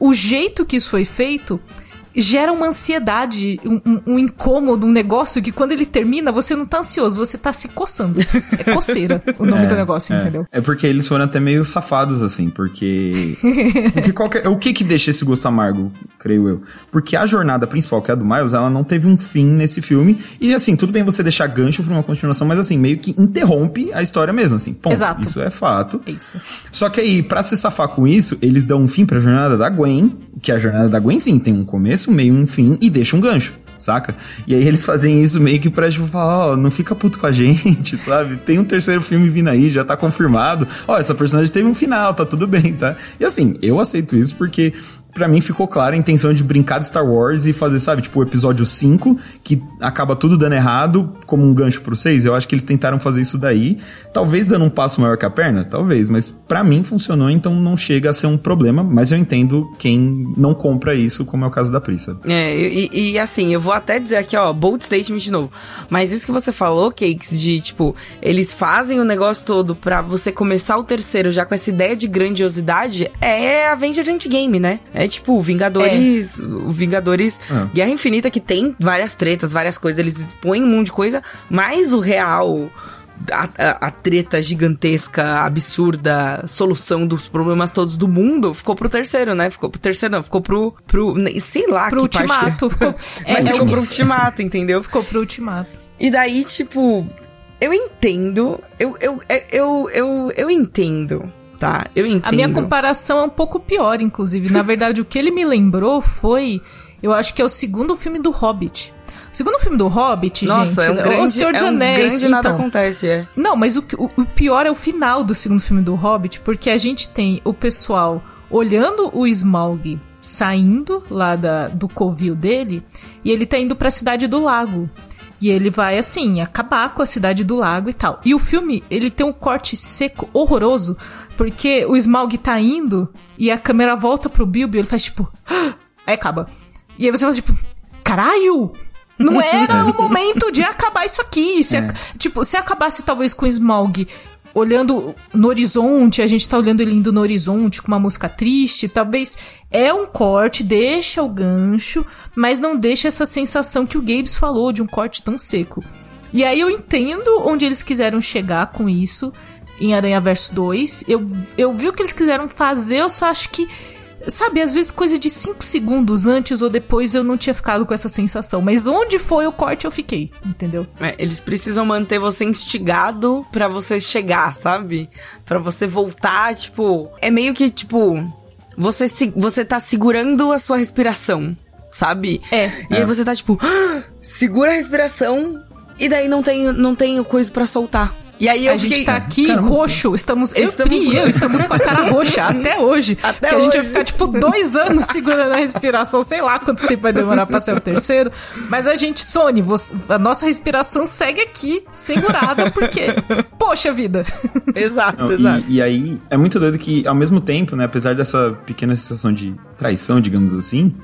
o jeito que isso foi feito gera uma ansiedade, um, um, um, incômodo, um negócio que quando ele termina, você não tá ansioso, você tá se coçando. É coceira o nome é, do negócio, é. entendeu? É porque eles foram até meio safados, assim, porque. porque qualquer... O que que deixa esse gosto amargo, creio eu? Porque a jornada principal, que é a do Miles, ela não teve um fim nesse filme. E assim, tudo bem você deixar gancho pra uma continuação, mas assim, meio que interrompe a história mesmo, assim. Ponto. Exato. Isso é fato. É isso. Só que aí, pra se safar com isso, eles dão um fim pra jornada da Gwen, que a jornada da Gwen sim tem um começo, meio, um fim e deixa um gancho saca? E aí eles fazem isso meio que pra, tipo, falar, ó, oh, não fica puto com a gente, sabe? Tem um terceiro filme vindo aí, já tá confirmado. Ó, oh, essa personagem teve um final, tá tudo bem, tá? E assim, eu aceito isso porque para mim ficou clara a intenção de brincar de Star Wars e fazer, sabe, tipo o episódio 5, que acaba tudo dando errado, como um gancho pro 6. Eu acho que eles tentaram fazer isso daí. Talvez dando um passo maior que a perna, talvez, mas para mim funcionou, então não chega a ser um problema. Mas eu entendo quem não compra isso, como é o caso da Prisa. É, e, e, assim, eu vou até dizer aqui, ó, bold statement de novo. Mas isso que você falou, Cakes, de tipo, eles fazem o negócio todo pra você começar o terceiro já com essa ideia de grandiosidade, é Avengers Endgame, né? É tipo Vingadores, é. Vingadores é. Guerra Infinita que tem várias tretas, várias coisas, eles expõem um monte de coisa, mas o real a, a, a, treta gigantesca, absurda, solução dos problemas todos do mundo, ficou pro terceiro, né? Ficou pro terceiro, não, ficou pro. pro sei lá, pro que ultimato. Parte ficou, é, Mas é, ficou pro ultimato, entendeu? Ficou pro ultimato. E daí, tipo, eu entendo. Eu, eu, eu, eu, eu, eu entendo tá? Eu entendo. A minha comparação é um pouco pior, inclusive. Na verdade, o que ele me lembrou foi. Eu acho que é o segundo filme do Hobbit. O segundo filme do Hobbit, Nossa, gente, é um grande, o Senhor dos é um Anéis. Grande então, nada acontece, é. Não, mas o, o, o pior é o final do segundo filme do Hobbit, porque a gente tem o pessoal olhando o Smaug saindo lá da, do covil dele e ele tá indo para a cidade do lago. E ele vai, assim, acabar com a cidade do lago e tal. E o filme, ele tem um corte seco horroroso, porque o Smaug tá indo e a câmera volta pro Bilbo e ele faz tipo. Aí acaba. E aí você fala tipo, caralho! Não era o momento de acabar isso aqui. Se, é. Tipo, se acabasse talvez com o Smaug olhando no horizonte, a gente tá olhando ele indo no horizonte com uma música triste, talvez é um corte, deixa o gancho, mas não deixa essa sensação que o Gabes falou de um corte tão seco. E aí eu entendo onde eles quiseram chegar com isso em Aranha Verso 2. Eu, eu vi o que eles quiseram fazer, eu só acho que Sabe, às vezes coisa de 5 segundos antes ou depois eu não tinha ficado com essa sensação. Mas onde foi o corte eu fiquei, entendeu? É, eles precisam manter você instigado para você chegar, sabe? para você voltar, tipo. É meio que, tipo. Você, se, você tá segurando a sua respiração, sabe? É. E é. aí você tá, tipo. Ah, segura a respiração. E daí não tem, não tem coisa para soltar. E aí eu a fiquei... gente tá aqui Caramba. roxo, estamos, estamos... eu e eu estamos com a cara roxa até hoje. Até que hoje. a gente vai ficar, tipo, dois anos segurando a respiração, sei lá quanto tempo vai demorar pra ser o terceiro. Mas a gente, Sony, você, a nossa respiração segue aqui, segurada, porque, poxa vida. Exato, Não, exato. E, e, aí, é muito doido que, ao mesmo tempo, né, apesar dessa pequena sensação de traição, digamos assim,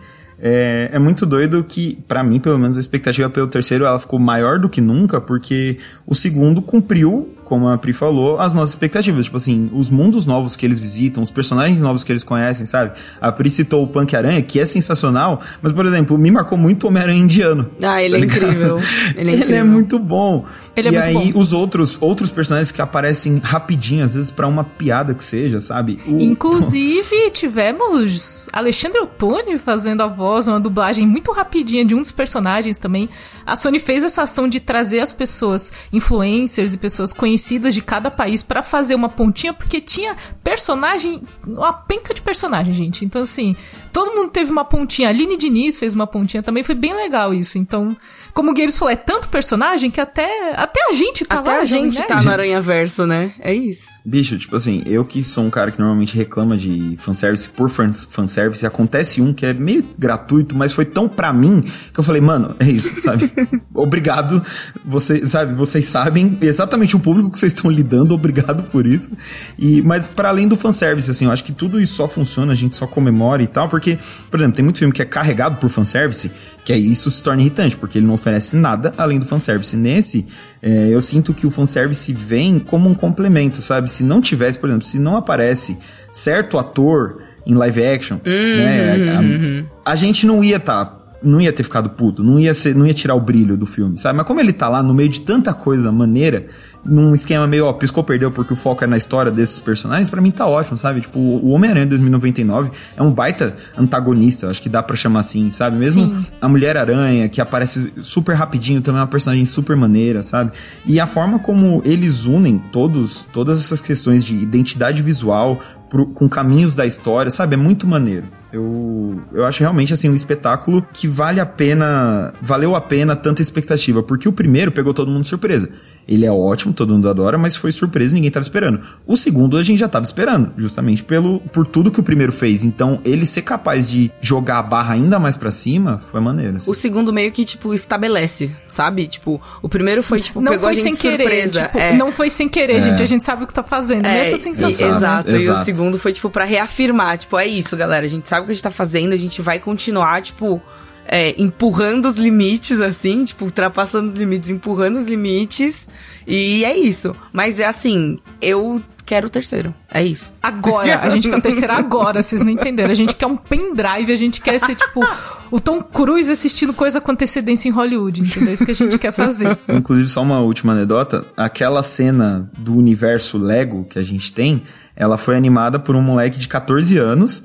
é, é muito doido que, para mim, pelo menos, a expectativa pelo terceiro ela ficou maior do que nunca, porque o segundo cumpriu como a Pri falou, as nossas expectativas. Tipo assim, os mundos novos que eles visitam, os personagens novos que eles conhecem, sabe? A Pri citou o Punk Aranha, que é sensacional, mas, por exemplo, me marcou muito o Homem-Aranha indiano. Ah, ele, tá é incrível. ele é incrível. Ele é muito bom. Ele é e muito aí, bom. os outros, outros personagens que aparecem rapidinho, às vezes para uma piada que seja, sabe? O... Inclusive, tivemos Alexandre Ottoni fazendo a voz, uma dublagem muito rapidinha de um dos personagens também. A Sony fez essa ação de trazer as pessoas, influencers e pessoas conhecidas conhecidas de cada país para fazer uma pontinha, porque tinha personagem, uma penca de personagem, gente. Então, assim, todo mundo teve uma pontinha. A Aline Diniz fez uma pontinha também, foi bem legal isso. Então, como o Games falou, é tanto personagem que até, até a gente tá até lá. Até a gente tá no Aranha Verso, né? É isso. Bicho, tipo assim, eu que sou um cara que normalmente reclama de fanservice por fanservice, acontece um que é meio gratuito, mas foi tão pra mim que eu falei, mano, é isso, sabe? Obrigado. Você, sabe, vocês sabem exatamente o público público que vocês estão lidando, obrigado por isso. E, mas para além do fanservice, assim, eu acho que tudo isso só funciona, a gente só comemora e tal, porque, por exemplo, tem muito filme que é carregado por fanservice, que aí isso se torna irritante, porque ele não oferece nada além do fanservice. Nesse, é, eu sinto que o fanservice vem como um complemento, sabe? Se não tivesse, por exemplo, se não aparece certo ator em live action, uhum, né? A, uhum. a, gente não ia estar. Tá não ia ter ficado puto, não ia ser, não ia tirar o brilho do filme, sabe? Mas como ele tá lá no meio de tanta coisa maneira, num esquema meio, ó, piscou, perdeu, porque o foco é na história desses personagens, para mim tá ótimo, sabe? Tipo, o Homem-Aranha 2099 é um baita antagonista, acho que dá para chamar assim, sabe? Mesmo Sim. a Mulher-Aranha, que aparece super rapidinho, também é uma personagem super maneira, sabe? E a forma como eles unem todos, todas essas questões de identidade visual pro, com caminhos da história, sabe? É muito maneiro. Eu, eu acho realmente assim um espetáculo que vale a pena, valeu a pena tanta expectativa, porque o primeiro pegou todo mundo de surpresa. Ele é ótimo, todo mundo adora, mas foi surpresa e ninguém estava esperando. O segundo a gente já estava esperando, justamente pelo por tudo que o primeiro fez. Então, ele ser capaz de jogar a barra ainda mais para cima foi maneiro. Assim. O segundo meio que tipo estabelece, sabe? Tipo, o primeiro foi tipo não pegou foi a gente sem surpresa. Querer, tipo, é. Não foi sem querer, é. gente. A gente sabe o que tá fazendo. É, essa sensação. E, exato. exato. E o segundo foi tipo para reafirmar, tipo, é isso, galera. A gente sabe o que a gente tá fazendo, a gente vai continuar, tipo, é, empurrando os limites, assim, tipo, ultrapassando os limites, empurrando os limites. E é isso. Mas é assim, eu quero o terceiro. É isso. Agora. A gente quer o terceiro agora, vocês não entenderam. A gente quer um pendrive, a gente quer ser, tipo, o Tom Cruise assistindo coisa com antecedência em Hollywood, entendeu? É isso que a gente quer fazer. Inclusive, só uma última anedota. Aquela cena do universo Lego que a gente tem, ela foi animada por um moleque de 14 anos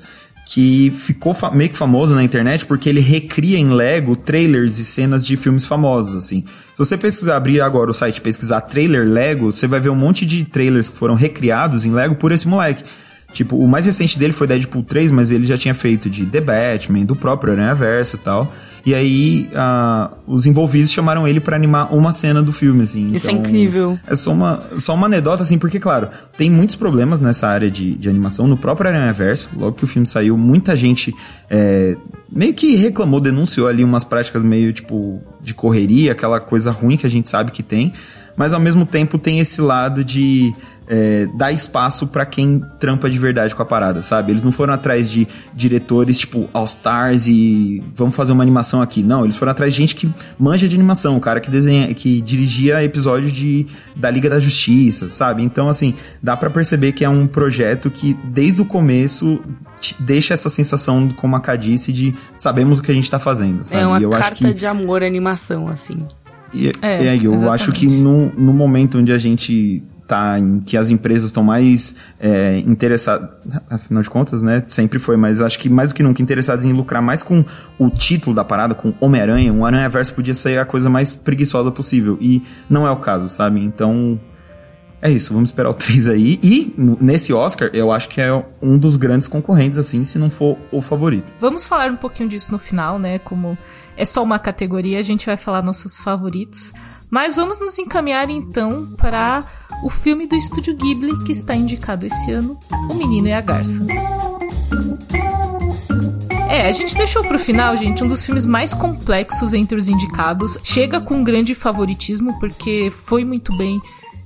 que ficou meio que famoso na internet porque ele recria em Lego trailers e cenas de filmes famosos, assim. Se você pesquisar, abrir agora o site pesquisar trailer Lego, você vai ver um monte de trailers que foram recriados em Lego por esse moleque. Tipo, o mais recente dele foi Deadpool 3, mas ele já tinha feito de The Batman, do próprio Aranha Verso e tal. E aí, uh, os envolvidos chamaram ele para animar uma cena do filme, assim. Isso é então, é incrível. É só uma, só uma anedota, assim, porque, claro, tem muitos problemas nessa área de, de animação. No próprio Aranha Verso, logo que o filme saiu, muita gente é, meio que reclamou, denunciou ali umas práticas meio, tipo, de correria, aquela coisa ruim que a gente sabe que tem. Mas, ao mesmo tempo, tem esse lado de é, dar espaço para quem trampa de verdade com a parada, sabe? Eles não foram atrás de diretores tipo All Stars e vamos fazer uma animação aqui. Não, eles foram atrás de gente que manja de animação, o cara que desenha, que dirigia episódio de da Liga da Justiça, sabe? Então, assim, dá para perceber que é um projeto que desde o começo deixa essa sensação, como a K disse, de sabemos o que a gente tá fazendo, sabe? É uma eu carta que... de amor animação, assim. E, é, e aí, eu exatamente. acho que no, no momento onde a gente tá em que as empresas estão mais é, interessadas, afinal de contas, né? Sempre foi, mas acho que mais do que nunca interessadas em lucrar mais com o título da parada, com Homem-Aranha. Um Aranha-Verso podia ser a coisa mais preguiçosa possível. E não é o caso, sabe? Então. É isso, vamos esperar o 3 aí. E nesse Oscar, eu acho que é um dos grandes concorrentes, assim, se não for o favorito. Vamos falar um pouquinho disso no final, né? Como é só uma categoria, a gente vai falar nossos favoritos. Mas vamos nos encaminhar então para o filme do estúdio Ghibli que está indicado esse ano, O Menino e a Garça. É, a gente deixou pro final, gente, um dos filmes mais complexos entre os indicados. Chega com um grande favoritismo, porque foi muito bem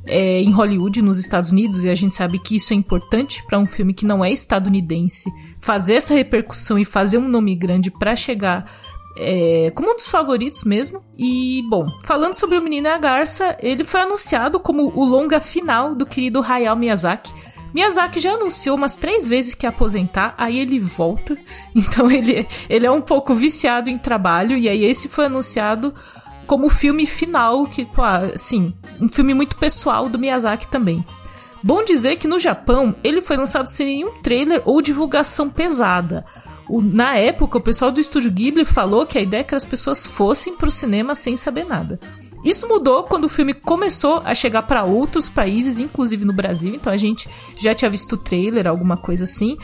é, em Hollywood, nos Estados Unidos, e a gente sabe que isso é importante para um filme que não é estadunidense. Fazer essa repercussão e fazer um nome grande para chegar é, como um dos favoritos mesmo. E, bom, falando sobre o Menino e a Garça, ele foi anunciado como o longa final do querido Hayao Miyazaki. Miyazaki já anunciou umas três vezes que ia aposentar, aí ele volta. Então ele, ele é um pouco viciado em trabalho, e aí esse foi anunciado como o filme final, que, pô, assim, um filme muito pessoal do Miyazaki também. Bom dizer que no Japão ele foi lançado sem nenhum trailer ou divulgação pesada. O, na época, o pessoal do estúdio Ghibli falou que a ideia é que as pessoas fossem pro cinema sem saber nada. Isso mudou quando o filme começou a chegar para outros países, inclusive no Brasil. Então a gente já tinha visto o trailer, alguma coisa assim.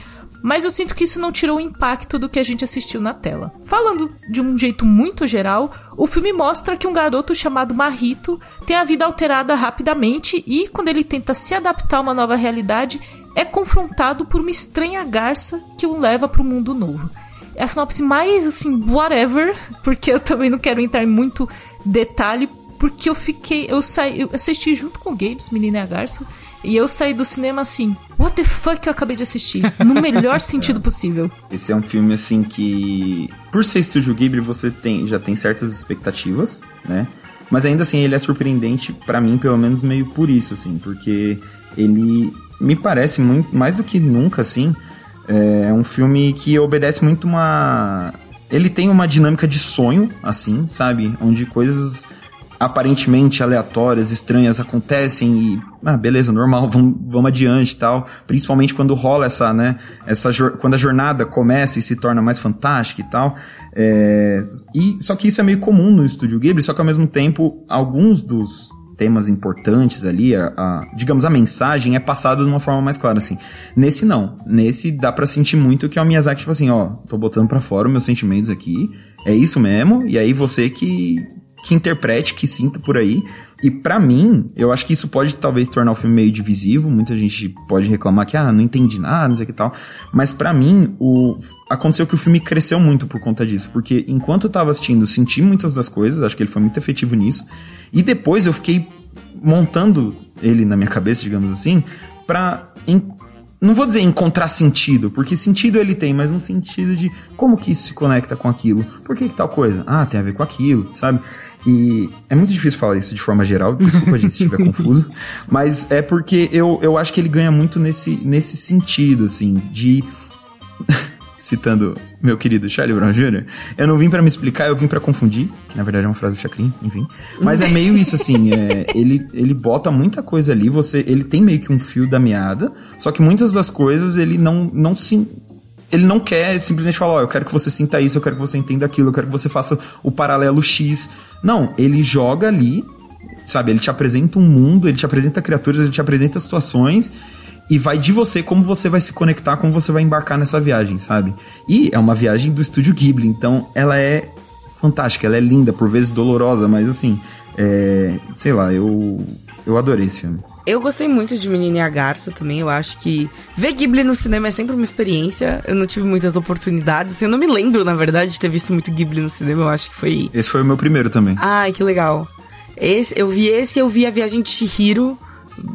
Mas eu sinto que isso não tirou o impacto do que a gente assistiu na tela. Falando de um jeito muito geral, o filme mostra que um garoto chamado Marrito tem a vida alterada rapidamente e, quando ele tenta se adaptar a uma nova realidade, é confrontado por uma estranha garça que o leva para o mundo novo. É a sinopse mais assim, whatever, porque eu também não quero entrar em muito detalhe, porque eu fiquei. Eu saí. Eu assisti junto com o Gabes, Menina e a Garça. E eu saí do cinema assim, what the fuck eu acabei de assistir? No melhor sentido possível. Esse é um filme assim que, por ser Estúdio Ghibli, você tem, já tem certas expectativas, né? Mas ainda assim ele é surpreendente para mim, pelo menos meio por isso, assim, porque ele me parece muito mais do que nunca, assim, é um filme que obedece muito uma ele tem uma dinâmica de sonho, assim, sabe? Onde coisas aparentemente aleatórias, estranhas acontecem e, ah, beleza, normal, vamos, vamos adiante e tal. Principalmente quando rola essa, né, essa, quando a jornada começa e se torna mais fantástica e tal. É, e, só que isso é meio comum no Estúdio Ghibli, só que ao mesmo tempo, alguns dos temas importantes ali, a, a, digamos, a mensagem é passada de uma forma mais clara, assim. Nesse não. Nesse dá para sentir muito que é o Miyazaki, tipo assim, ó, tô botando para fora os meus sentimentos aqui, é isso mesmo, e aí você que que interprete, que sinta por aí. E para mim, eu acho que isso pode talvez tornar o filme meio divisivo. Muita gente pode reclamar que, ah, não entendi nada, não sei que tal. Mas para mim, o... aconteceu que o filme cresceu muito por conta disso. Porque enquanto eu tava assistindo, senti muitas das coisas, acho que ele foi muito efetivo nisso. E depois eu fiquei montando ele na minha cabeça, digamos assim, pra não vou dizer encontrar sentido, porque sentido ele tem, mas no sentido de como que isso se conecta com aquilo. Por que, que tal coisa? Ah, tem a ver com aquilo, sabe? E é muito difícil falar isso de forma geral, desculpa gente se estiver confuso, mas é porque eu, eu acho que ele ganha muito nesse, nesse sentido, assim, de. Citando meu querido Charlie Brown Jr., eu não vim para me explicar, eu vim para confundir, que na verdade é uma frase do Chacrin, enfim. Mas é meio isso, assim, é, ele, ele bota muita coisa ali, você ele tem meio que um fio da meada, só que muitas das coisas ele não, não se ele não quer simplesmente falar, ó, oh, eu quero que você sinta isso, eu quero que você entenda aquilo, eu quero que você faça o paralelo X. Não, ele joga ali, sabe? Ele te apresenta um mundo, ele te apresenta criaturas, ele te apresenta situações e vai de você como você vai se conectar, como você vai embarcar nessa viagem, sabe? E é uma viagem do estúdio Ghibli, então ela é fantástica, ela é linda, por vezes dolorosa, mas assim, é, sei lá, eu eu adorei esse filme. Eu gostei muito de Menina e a Garça também. Eu acho que ver Ghibli no cinema é sempre uma experiência. Eu não tive muitas oportunidades. Eu não me lembro, na verdade, de ter visto muito Ghibli no cinema. Eu acho que foi. Esse foi o meu primeiro também. Ai, que legal. Esse, eu vi esse, eu vi a Viagem de Shihiro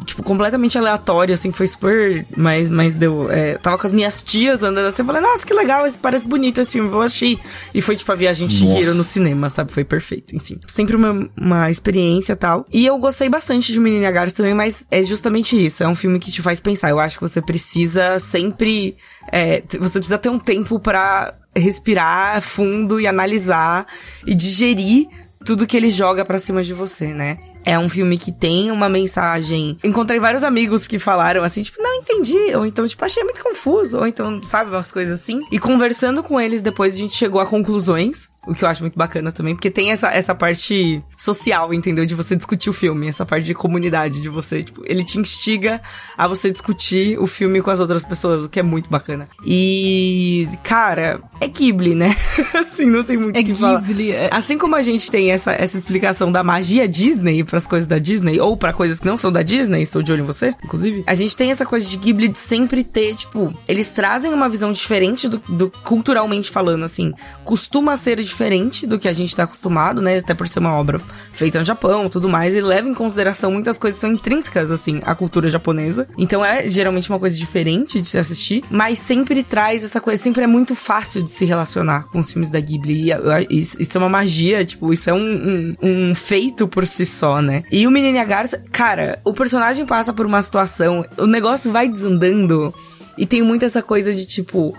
tipo, completamente aleatório, assim, foi super. Mas, mas deu. É, tava com as minhas tias andando assim, eu falei, nossa, que legal, esse parece bonito esse filme, vou assistir. E foi, tipo, a viagem de Shihiro no cinema, sabe? Foi perfeito, enfim. Sempre uma, uma experiência tal. E eu gostei bastante de Menina Gares também, mas é justamente isso. É um filme que te faz pensar. Eu acho que você precisa sempre. É, você precisa ter um tempo para respirar fundo e analisar e digerir tudo que ele joga para cima de você, né? É um filme que tem uma mensagem. Encontrei vários amigos que falaram assim, tipo, não entendi. Ou então, tipo, achei muito confuso. Ou então, sabe, umas coisas assim. E conversando com eles depois, a gente chegou a conclusões. O que eu acho muito bacana também, porque tem essa, essa parte social, entendeu? De você discutir o filme, essa parte de comunidade, de você, tipo, ele te instiga a você discutir o filme com as outras pessoas, o que é muito bacana. E, cara, é Ghibli, né? assim, não tem muito o é que Ghibli, falar. É... Assim como a gente tem essa, essa explicação da magia Disney as coisas da Disney, ou para coisas que não são da Disney, estou de olho em você, inclusive, a gente tem essa coisa de Ghibli de sempre ter, tipo, eles trazem uma visão diferente do, do culturalmente falando, assim, costuma ser diferente do que a gente tá acostumado, né? Até por ser uma obra feita no Japão, tudo mais, ele leva em consideração muitas coisas que são intrínsecas, assim, à cultura japonesa. Então é geralmente uma coisa diferente de se assistir, mas sempre traz essa coisa, sempre é muito fácil de se relacionar com os filmes da Ghibli. E isso é uma magia, tipo, isso é um, um, um feito por si só, né? E o Menino e a Garça, cara, o personagem passa por uma situação, o negócio vai desandando. E tem muito essa coisa de tipo,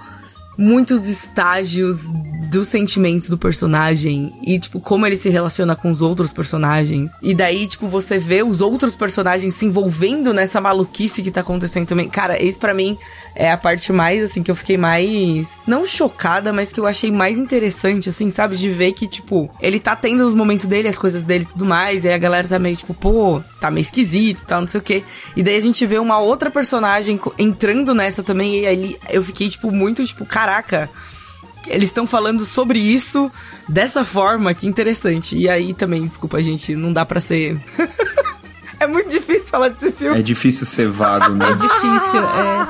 muitos estágios dos sentimentos do personagem e, tipo, como ele se relaciona com os outros personagens. E daí, tipo, você vê os outros personagens se envolvendo nessa maluquice que tá acontecendo também. Cara, isso para mim é a parte mais, assim, que eu fiquei mais. Não chocada, mas que eu achei mais interessante, assim, sabe? De ver que, tipo, ele tá tendo os momentos dele, as coisas dele e tudo mais. E aí a galera tá meio, tipo, pô, tá meio esquisito e tal, não sei o quê. E daí a gente vê uma outra personagem entrando nessa também. E aí eu fiquei, tipo, muito, tipo, caraca eles estão falando sobre isso dessa forma, que interessante. E aí também, desculpa, gente, não dá para ser. é muito difícil falar desse filme. É difícil ser vago, né? É difícil, é.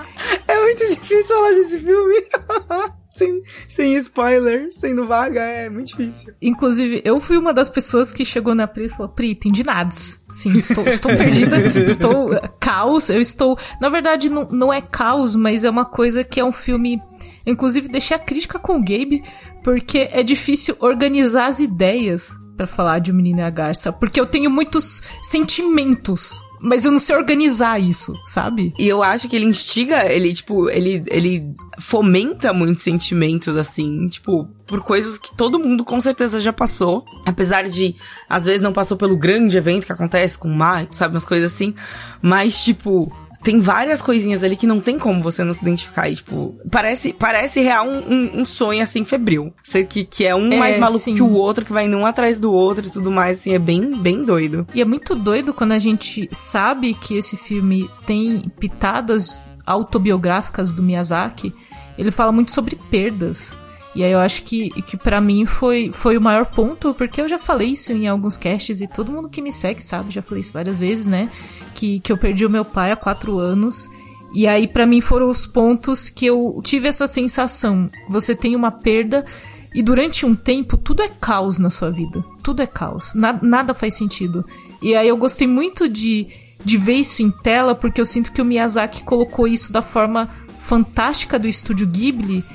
É muito difícil falar desse filme. sem, sem spoiler, sendo vaga, é muito difícil. Inclusive, eu fui uma das pessoas que chegou na Pri e falou: Pri, entendi nada. Sim, estou, estou perdida, estou caos, eu estou. Na verdade, não, não é caos, mas é uma coisa que é um filme. Inclusive, deixei a crítica com o Gabe, porque é difícil organizar as ideias para falar de O Menino e a Garça, porque eu tenho muitos sentimentos mas eu não sei organizar isso, sabe? E eu acho que ele instiga, ele, tipo, ele, ele fomenta muitos sentimentos, assim, tipo, por coisas que todo mundo com certeza já passou. Apesar de, às vezes, não passou pelo grande evento que acontece com o Mar, sabe, umas coisas assim. Mas, tipo, tem várias coisinhas ali que não tem como você não se identificar. E, tipo, parece, parece real um, um, um sonho, assim, febril. Você, que, que é um é, mais maluco sim. que o outro, que vai indo um atrás do outro e tudo mais, assim, é bem, bem doido. E é muito doido quando a gente sabe que esse filme tem pitadas autobiográficas do Miyazaki. Ele fala muito sobre perdas. E aí eu acho que, que para mim foi, foi o maior ponto, porque eu já falei isso em alguns casts e todo mundo que me segue sabe, já falei isso várias vezes, né? Que, que eu perdi o meu pai há quatro anos. E aí para mim foram os pontos que eu tive essa sensação. Você tem uma perda e durante um tempo tudo é caos na sua vida. Tudo é caos. Na, nada faz sentido. E aí eu gostei muito de, de ver isso em tela, porque eu sinto que o Miyazaki colocou isso da forma fantástica do estúdio Ghibli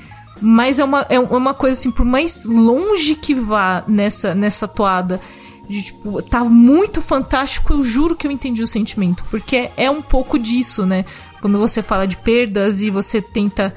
mas é uma, é uma coisa assim, por mais longe que vá nessa, nessa toada, de tipo, tá muito fantástico, eu juro que eu entendi o sentimento. Porque é um pouco disso, né? Quando você fala de perdas e você tenta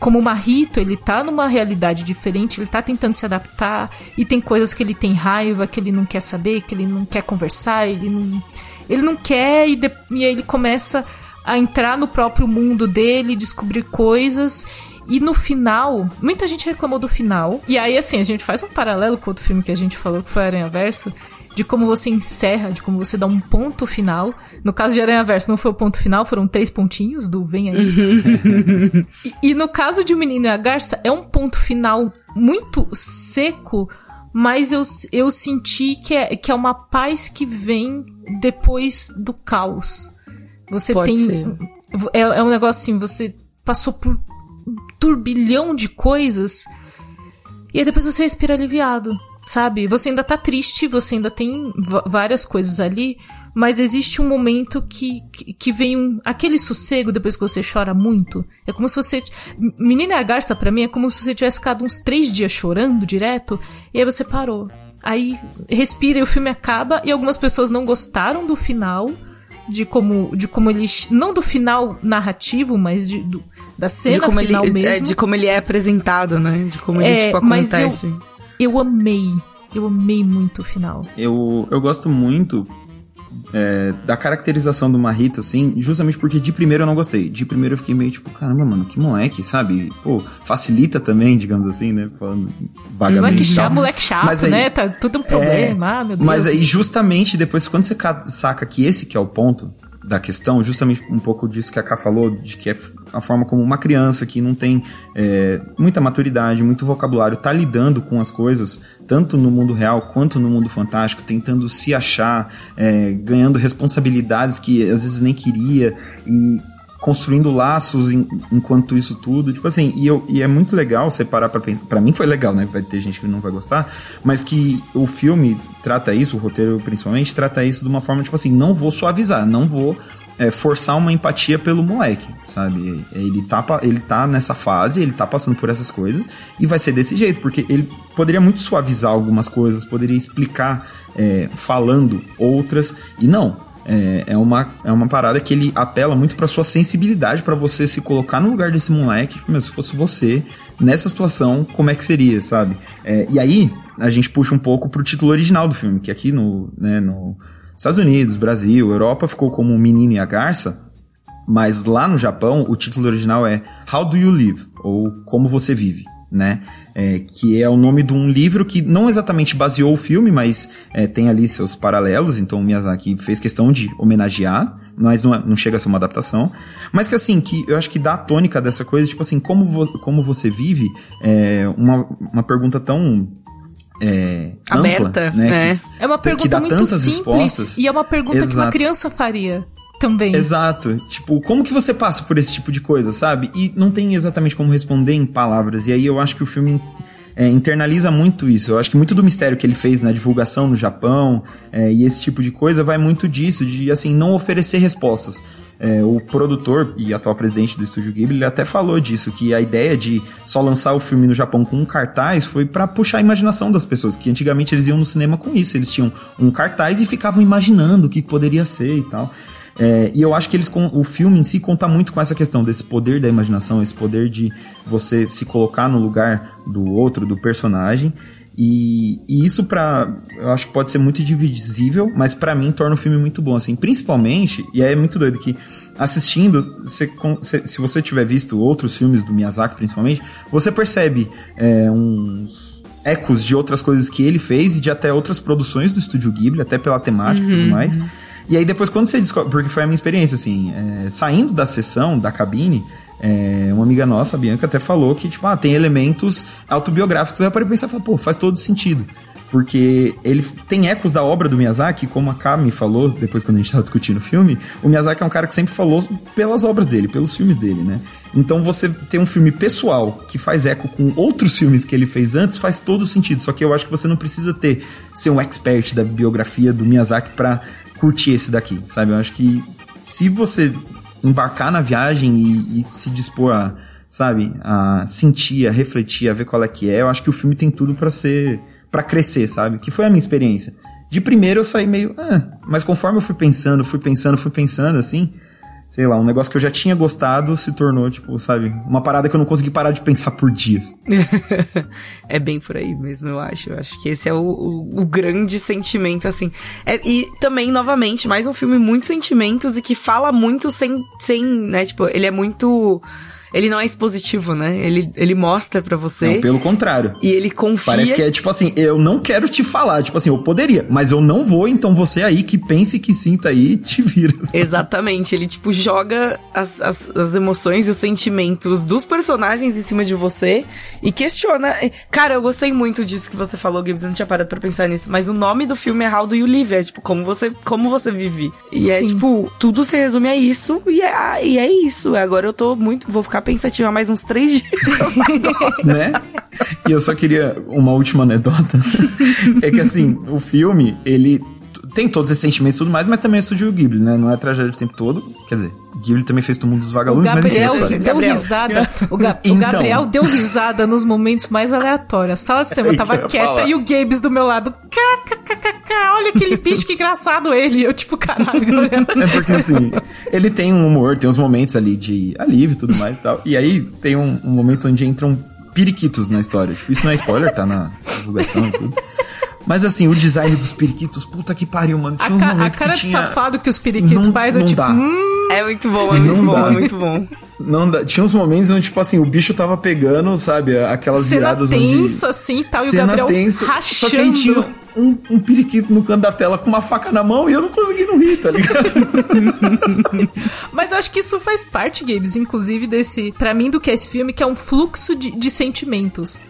como o Marrito, ele tá numa realidade diferente, ele tá tentando se adaptar, e tem coisas que ele tem raiva, que ele não quer saber, que ele não quer conversar, ele não, ele não quer, e, de, e aí ele começa a entrar no próprio mundo dele, descobrir coisas, e no final, muita gente reclamou do final. E aí, assim, a gente faz um paralelo com outro filme que a gente falou que foi Aranha Verso. De como você encerra, de como você dá um ponto final. No caso de Aranha Verso, não foi o ponto final, foram três pontinhos do Vem aí. e, e no caso de O Menino e a Garça, é um ponto final muito seco, mas eu, eu senti que é, que é uma paz que vem depois do caos. Você Pode tem. Ser. É, é um negócio assim, você passou por turbilhão de coisas. E aí depois você respira aliviado, sabe? Você ainda tá triste, você ainda tem várias coisas ali, mas existe um momento que, que, que, vem um, aquele sossego depois que você chora muito. É como se você. Menina a Garça, pra mim, é como se você tivesse ficado uns três dias chorando direto, e aí você parou. Aí respira e o filme acaba, e algumas pessoas não gostaram do final de como, de como ele. Não do final narrativo, mas de, do, da cena de final ele, mesmo. É, de como ele é apresentado, né? De como é, ele, tipo, acontece. Mas eu, eu amei. Eu amei muito o final. Eu, eu gosto muito é, da caracterização do Marrito, assim, justamente porque de primeiro eu não gostei. De primeiro eu fiquei meio tipo, caramba, mano, que moleque, sabe? Pô, facilita também, digamos assim, né? Falando vagamente. Moleque chato, moleque chato, aí, né? Tá tudo um problema, é, ah, meu Deus. Mas aí, justamente depois, quando você saca que esse que é o ponto, da questão, justamente um pouco disso que a Ká falou, de que é a forma como uma criança que não tem é, muita maturidade, muito vocabulário, tá lidando com as coisas, tanto no mundo real quanto no mundo fantástico, tentando se achar, é, ganhando responsabilidades que às vezes nem queria, e construindo laços em, enquanto isso tudo. Tipo assim, e, eu, e é muito legal você parar pra pensar. Pra mim foi legal, né? Vai ter gente que não vai gostar, mas que o filme trata isso, o roteiro principalmente, trata isso de uma forma, tipo assim, não vou suavizar, não vou é, forçar uma empatia pelo moleque, sabe? Ele tá, ele tá nessa fase, ele tá passando por essas coisas e vai ser desse jeito, porque ele poderia muito suavizar algumas coisas, poderia explicar é, falando outras, e não. É, é, uma, é uma parada que ele apela muito pra sua sensibilidade, para você se colocar no lugar desse moleque. Meu, se fosse você, nessa situação, como é que seria, sabe? É, e aí, a gente puxa um pouco pro título original do filme, que aqui no, né, no Estados Unidos, Brasil, Europa ficou como O Menino e a Garça, mas lá no Japão o título original é How Do You Live? ou Como Você Vive né? É, que é o nome de um livro que não exatamente baseou o filme, mas é, tem ali seus paralelos, então o Miyazaki fez questão de homenagear, mas não, é, não chega a ser uma adaptação. Mas que assim, que eu acho que dá a tônica dessa coisa, tipo assim, como, vo, como você vive, é uma, uma pergunta tão é, aberta, ampla, né? né? Que, é uma pergunta muito simples respostas. e é uma pergunta Exato. que uma criança faria. Também. Exato. Tipo, como que você passa por esse tipo de coisa, sabe? E não tem exatamente como responder em palavras. E aí eu acho que o filme é, internaliza muito isso. Eu acho que muito do mistério que ele fez na divulgação no Japão é, e esse tipo de coisa vai muito disso, de assim, não oferecer respostas. É, o produtor e atual presidente do estúdio Ghibli ele até falou disso, que a ideia de só lançar o filme no Japão com um cartaz foi para puxar a imaginação das pessoas, que antigamente eles iam no cinema com isso, eles tinham um cartaz e ficavam imaginando o que poderia ser e tal. É, e eu acho que eles o filme em si conta muito com essa questão desse poder da imaginação, esse poder de você se colocar no lugar do outro, do personagem. E, e isso para eu acho que pode ser muito divisível, mas para mim torna o filme muito bom assim, principalmente, e é muito doido que assistindo, você, se você tiver visto outros filmes do Miyazaki principalmente, você percebe é, uns ecos de outras coisas que ele fez e de até outras produções do estúdio Ghibli, até pela temática uhum. e tudo uhum. E aí depois quando você descobre, porque foi a minha experiência assim, é, saindo da sessão, da cabine, é, uma amiga nossa, a Bianca, até falou que, tipo, ah, tem elementos autobiográficos. Aí eu parei pensar pô, faz todo sentido. Porque ele tem ecos da obra do Miyazaki, como a Kami falou depois quando a gente estava discutindo o filme. O Miyazaki é um cara que sempre falou pelas obras dele, pelos filmes dele, né? Então você tem um filme pessoal que faz eco com outros filmes que ele fez antes, faz todo sentido. Só que eu acho que você não precisa ter ser um expert da biografia do Miyazaki para curtir esse daqui, sabe? Eu acho que se você embarcar na viagem e, e, se dispor a, sabe, a sentir, a refletir, a ver qual é que é, eu acho que o filme tem tudo para ser, para crescer, sabe? Que foi a minha experiência. De primeiro eu saí meio, ah, mas conforme eu fui pensando, fui pensando, fui pensando assim, sei lá, um negócio que eu já tinha gostado se tornou, tipo, sabe, uma parada que eu não consegui parar de pensar por dias. é bem por aí mesmo, eu acho. Eu acho que esse é o, o, o grande sentimento, assim. É, e também, novamente, mais um filme muito sentimentos e que fala muito sem, sem, né, tipo, ele é muito ele não é expositivo, né? Ele, ele mostra para você. Não, pelo contrário. E ele confia. Parece que é tipo assim, eu não quero te falar. Tipo assim, eu poderia, mas eu não vou, então você aí que pense que sinta aí, te vira. Exatamente. Ele, tipo, joga as, as, as emoções e os sentimentos dos personagens em cima de você e questiona. Cara, eu gostei muito disso que você falou, Gibbs. Eu não tinha parado pra pensar nisso. Mas o nome do filme é How Do You Live? É tipo, como você, como você vive. E é Sim. tipo, tudo se resume a isso e é, e é isso. Agora eu tô muito. Vou ficar ficar pensativa mais uns três dias. né? E eu só queria uma última anedota. é que assim, o filme, ele tem todos esses sentimentos e tudo mais, mas também é estúdio Ghibli, né? Não é tragédia o tempo todo. Quer dizer, Ghibli também fez todo mundo dos vagabundos, o Gabriel mas deu Gabriel. risada. O, Ga então, o, Gabriel deu risada nos momentos mais aleatórios. A sala de cinema tava quieta falar. e o Gabes do meu lado. KKKK, olha aquele bicho que engraçado ele. Eu, tipo, caralho, Gabriel. É porque assim, ele tem um humor, tem uns momentos ali de alívio e tudo mais e tal. E aí tem um, um momento onde entram periquitos na história. Tipo, isso não é spoiler, tá na divulgação e tudo. Mas assim, o design dos periquitos, puta que pariu, mano. Tinha a, ca a cara de tinha... safado que os periquitos faz, eu tipo. Hum... É muito bom, é muito não bom, dá. é muito bom. Não dá. Tinha uns momentos onde, tipo assim, o bicho tava pegando, sabe, aquelas Cena viradas tensa, onde... assim, tal, e o Gabriel tensa, rachando. Só que aí tinha um, um periquito no canto da tela com uma faca na mão e eu não consegui não rir, tá ligado? Mas eu acho que isso faz parte, Gabes, inclusive, desse, para mim, do que é esse filme, que é um fluxo de, de sentimentos.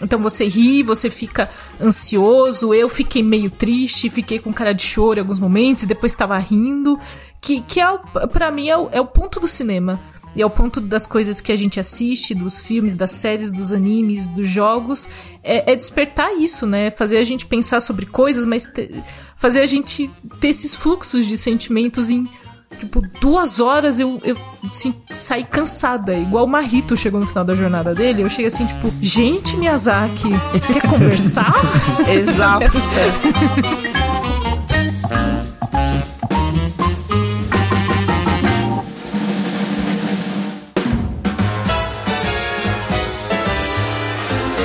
Então você ri, você fica ansioso. Eu fiquei meio triste, fiquei com cara de choro em alguns momentos e depois estava rindo. Que, que é, para mim, é o, é o ponto do cinema. E é o ponto das coisas que a gente assiste, dos filmes, das séries, dos animes, dos jogos. É, é despertar isso, né? Fazer a gente pensar sobre coisas, mas te, fazer a gente ter esses fluxos de sentimentos em Tipo, duas horas eu, eu assim, saí cansada. Igual o Marito chegou no final da jornada dele. Eu cheguei assim, tipo, gente, Miyazaki, quer conversar? Exato.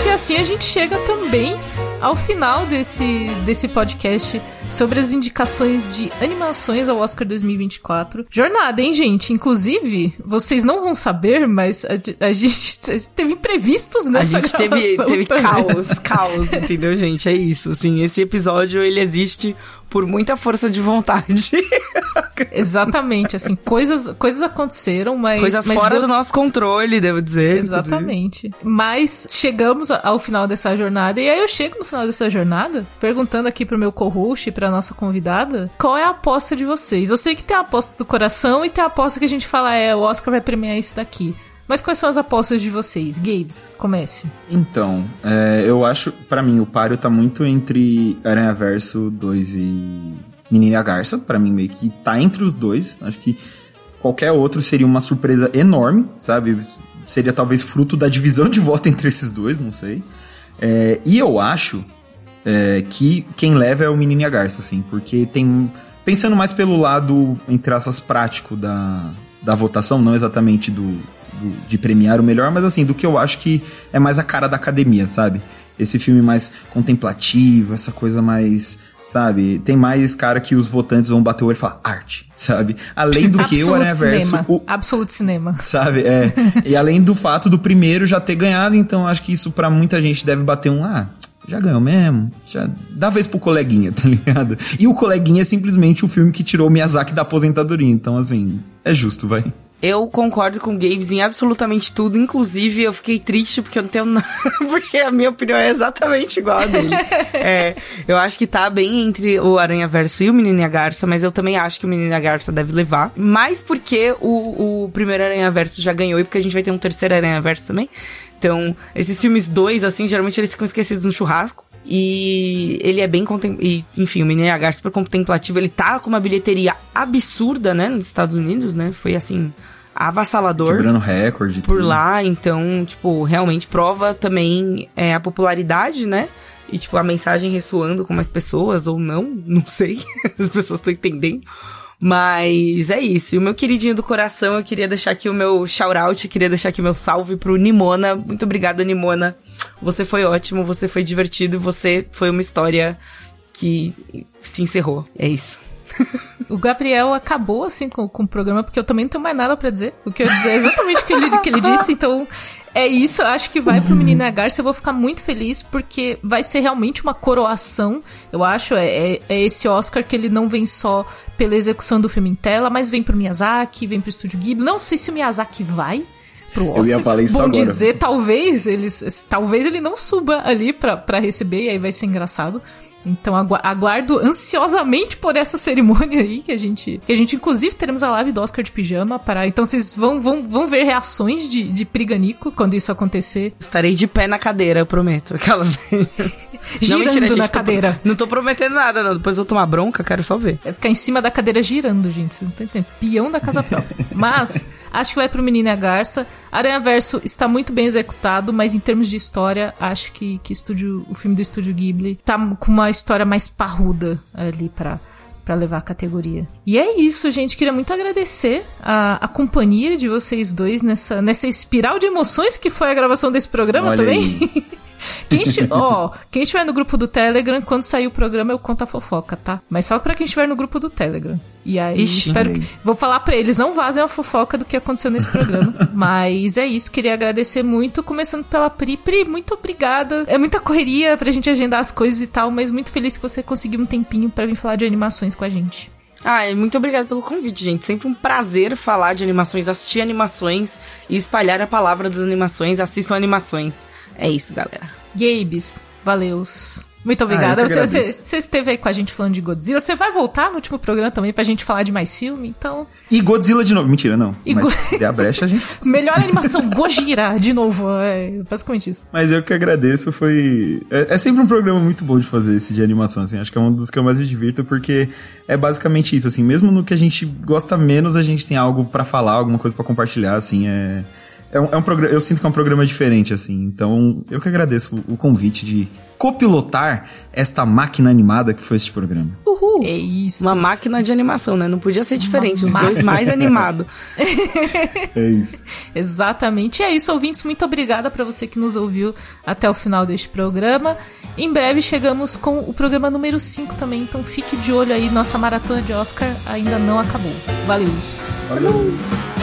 e assim a gente chega também ao final desse, desse podcast sobre as indicações de animações ao Oscar 2024. Jornada, hein, gente? Inclusive, vocês não vão saber, mas a, a gente teve imprevistos nessa A gente teve, teve caos, caos, entendeu, gente? É isso. Assim, esse episódio, ele existe por muita força de vontade. Exatamente, assim, coisas, coisas aconteceram, mas. Coisas mas fora deu... do nosso controle, devo dizer. Exatamente. Inclusive. Mas chegamos ao final dessa jornada, e aí eu chego no final dessa jornada, perguntando aqui pro meu co-host e pra nossa convidada, qual é a aposta de vocês? Eu sei que tem a aposta do coração e tem a aposta que a gente fala, é, o Oscar vai premiar esse daqui. Mas quais são as apostas de vocês? Gabes, comece. Então, é, eu acho, para mim, o páreo tá muito entre Aranha Verso 2 e Menina Garça. para mim, meio que tá entre os dois. Acho que qualquer outro seria uma surpresa enorme, sabe? Seria talvez fruto da divisão de voto entre esses dois, não sei. É, e eu acho é, que quem leva é o Menino e a Garça, assim, porque tem. Pensando mais pelo lado, entre aspas, prático da, da votação, não exatamente do, de premiar o melhor, mas assim, do que eu acho que é mais a cara da academia, sabe? Esse filme mais contemplativo, essa coisa mais sabe? Tem mais cara que os votantes vão bater o olho e falar arte, sabe? Além do que o Aranha Verso. O, Absoluto cinema. Sabe? É. e além do fato do primeiro já ter ganhado, então acho que isso para muita gente deve bater um. Ah, já ganhou mesmo, já dá vez pro coleguinha, tá ligado? E o coleguinha é simplesmente o filme que tirou o Miyazaki da aposentadoria, então assim, é justo, vai. Eu concordo com o Gabes em absolutamente tudo, inclusive eu fiquei triste porque eu não tenho nada, porque a minha opinião é exatamente igual a dele. é, eu acho que tá bem entre o Aranha Verso e o Menino e a Garça, mas eu também acho que o Menino e a Garça deve levar. Mais porque o, o primeiro Aranha Verso já ganhou e porque a gente vai ter um terceiro Aranha Verso também. Então, esses filmes dois, assim, geralmente eles ficam esquecidos no churrasco. E ele é bem e Enfim, o Menino H super contemplativo. Ele tá com uma bilheteria absurda, né? Nos Estados Unidos, né? Foi assim avassalador. Quebrando recorde. Por tudo. lá, então, tipo, realmente prova também é, a popularidade, né? E, tipo, a mensagem ressoando com mais pessoas ou não, não sei. As pessoas estão entendendo. Mas é isso. E o meu queridinho do coração, eu queria deixar aqui o meu shout-out, queria deixar aqui o meu salve pro Nimona. Muito obrigada, Nimona. Você foi ótimo, você foi divertido, você foi uma história que se encerrou. É isso. O Gabriel acabou, assim, com, com o programa, porque eu também não tenho mais nada para dizer. O que eu dizer é exatamente o que ele, que ele disse, então é isso, eu acho que vai pro Menina Garça. Eu vou ficar muito feliz porque vai ser realmente uma coroação. Eu acho, é, é, é, esse Oscar que ele não vem só pela execução do filme em tela, mas vem pro Miyazaki, vem pro Estúdio Ghibli. Não sei se o Miyazaki vai pro Oscar. Eu ia falar isso Bom agora. dizer, talvez, eles, talvez ele não suba ali pra, pra receber, e aí vai ser engraçado. Então aguardo ansiosamente por essa cerimônia aí que a gente, que a gente inclusive teremos a live do Oscar de pijama para, então vocês vão, vão, vão ver reações de, de Priganico quando isso acontecer. Estarei de pé na cadeira, eu prometo. Aquelas girando não, mentira, na cadeira. Não tô prometendo nada, não. Depois eu tomar bronca, quero só ver. É ficar em cima da cadeira girando, gente. Vocês não estão entendendo. Pião da casa própria. Mas acho que vai pro Menino e a Garça. Aranha Verso está muito bem executado, mas em termos de história, acho que, que estúdio, o filme do estúdio Ghibli tá com uma história mais parruda ali para para levar a categoria. E é isso, gente. Queria muito agradecer a, a companhia de vocês dois nessa, nessa espiral de emoções que foi a gravação desse programa Olha também. Quem, esti oh, quem estiver no grupo do Telegram, quando sair o programa, eu conto a fofoca, tá? Mas só pra quem estiver no grupo do Telegram. E aí, Ixi, espero que... Vou falar pra eles, não vazem a fofoca do que aconteceu nesse programa. Mas é isso, queria agradecer muito, começando pela Pri. Pri, muito obrigada. É muita correria pra gente agendar as coisas e tal, mas muito feliz que você conseguiu um tempinho para vir falar de animações com a gente. Ah, muito obrigada pelo convite, gente. Sempre um prazer falar de animações, assistir animações e espalhar a palavra das animações. Assistam animações. É isso, galera. Gabes, valeus. Muito obrigada. Ah, você, você, você, esteve aí com a gente falando de Godzilla. Você vai voltar no último programa também pra gente falar de mais filme, então. E Godzilla de novo. Mentira, não. E Mas Go... se der a brecha, a gente. Melhor animação, Gojira, de novo. É basicamente isso. Mas eu que agradeço, foi. É, é, sempre um programa muito bom de fazer esse de animação, assim. Acho que é um dos que eu mais me divirto, porque é basicamente isso, assim. Mesmo no que a gente gosta menos, a gente tem algo para falar, alguma coisa para compartilhar, assim. É. É um, é um programa, eu sinto que é um programa diferente, assim. Então, eu que agradeço o, o convite de copilotar esta máquina animada que foi este programa. Uhul! É isso. Uma máquina de animação, né? Não podia ser diferente, Uma os dois mais animados. é isso. Exatamente. E é isso, ouvintes. Muito obrigada para você que nos ouviu até o final deste programa. Em breve chegamos com o programa número 5 também, então fique de olho aí. Nossa maratona de Oscar ainda não acabou. Valeu! Valeu!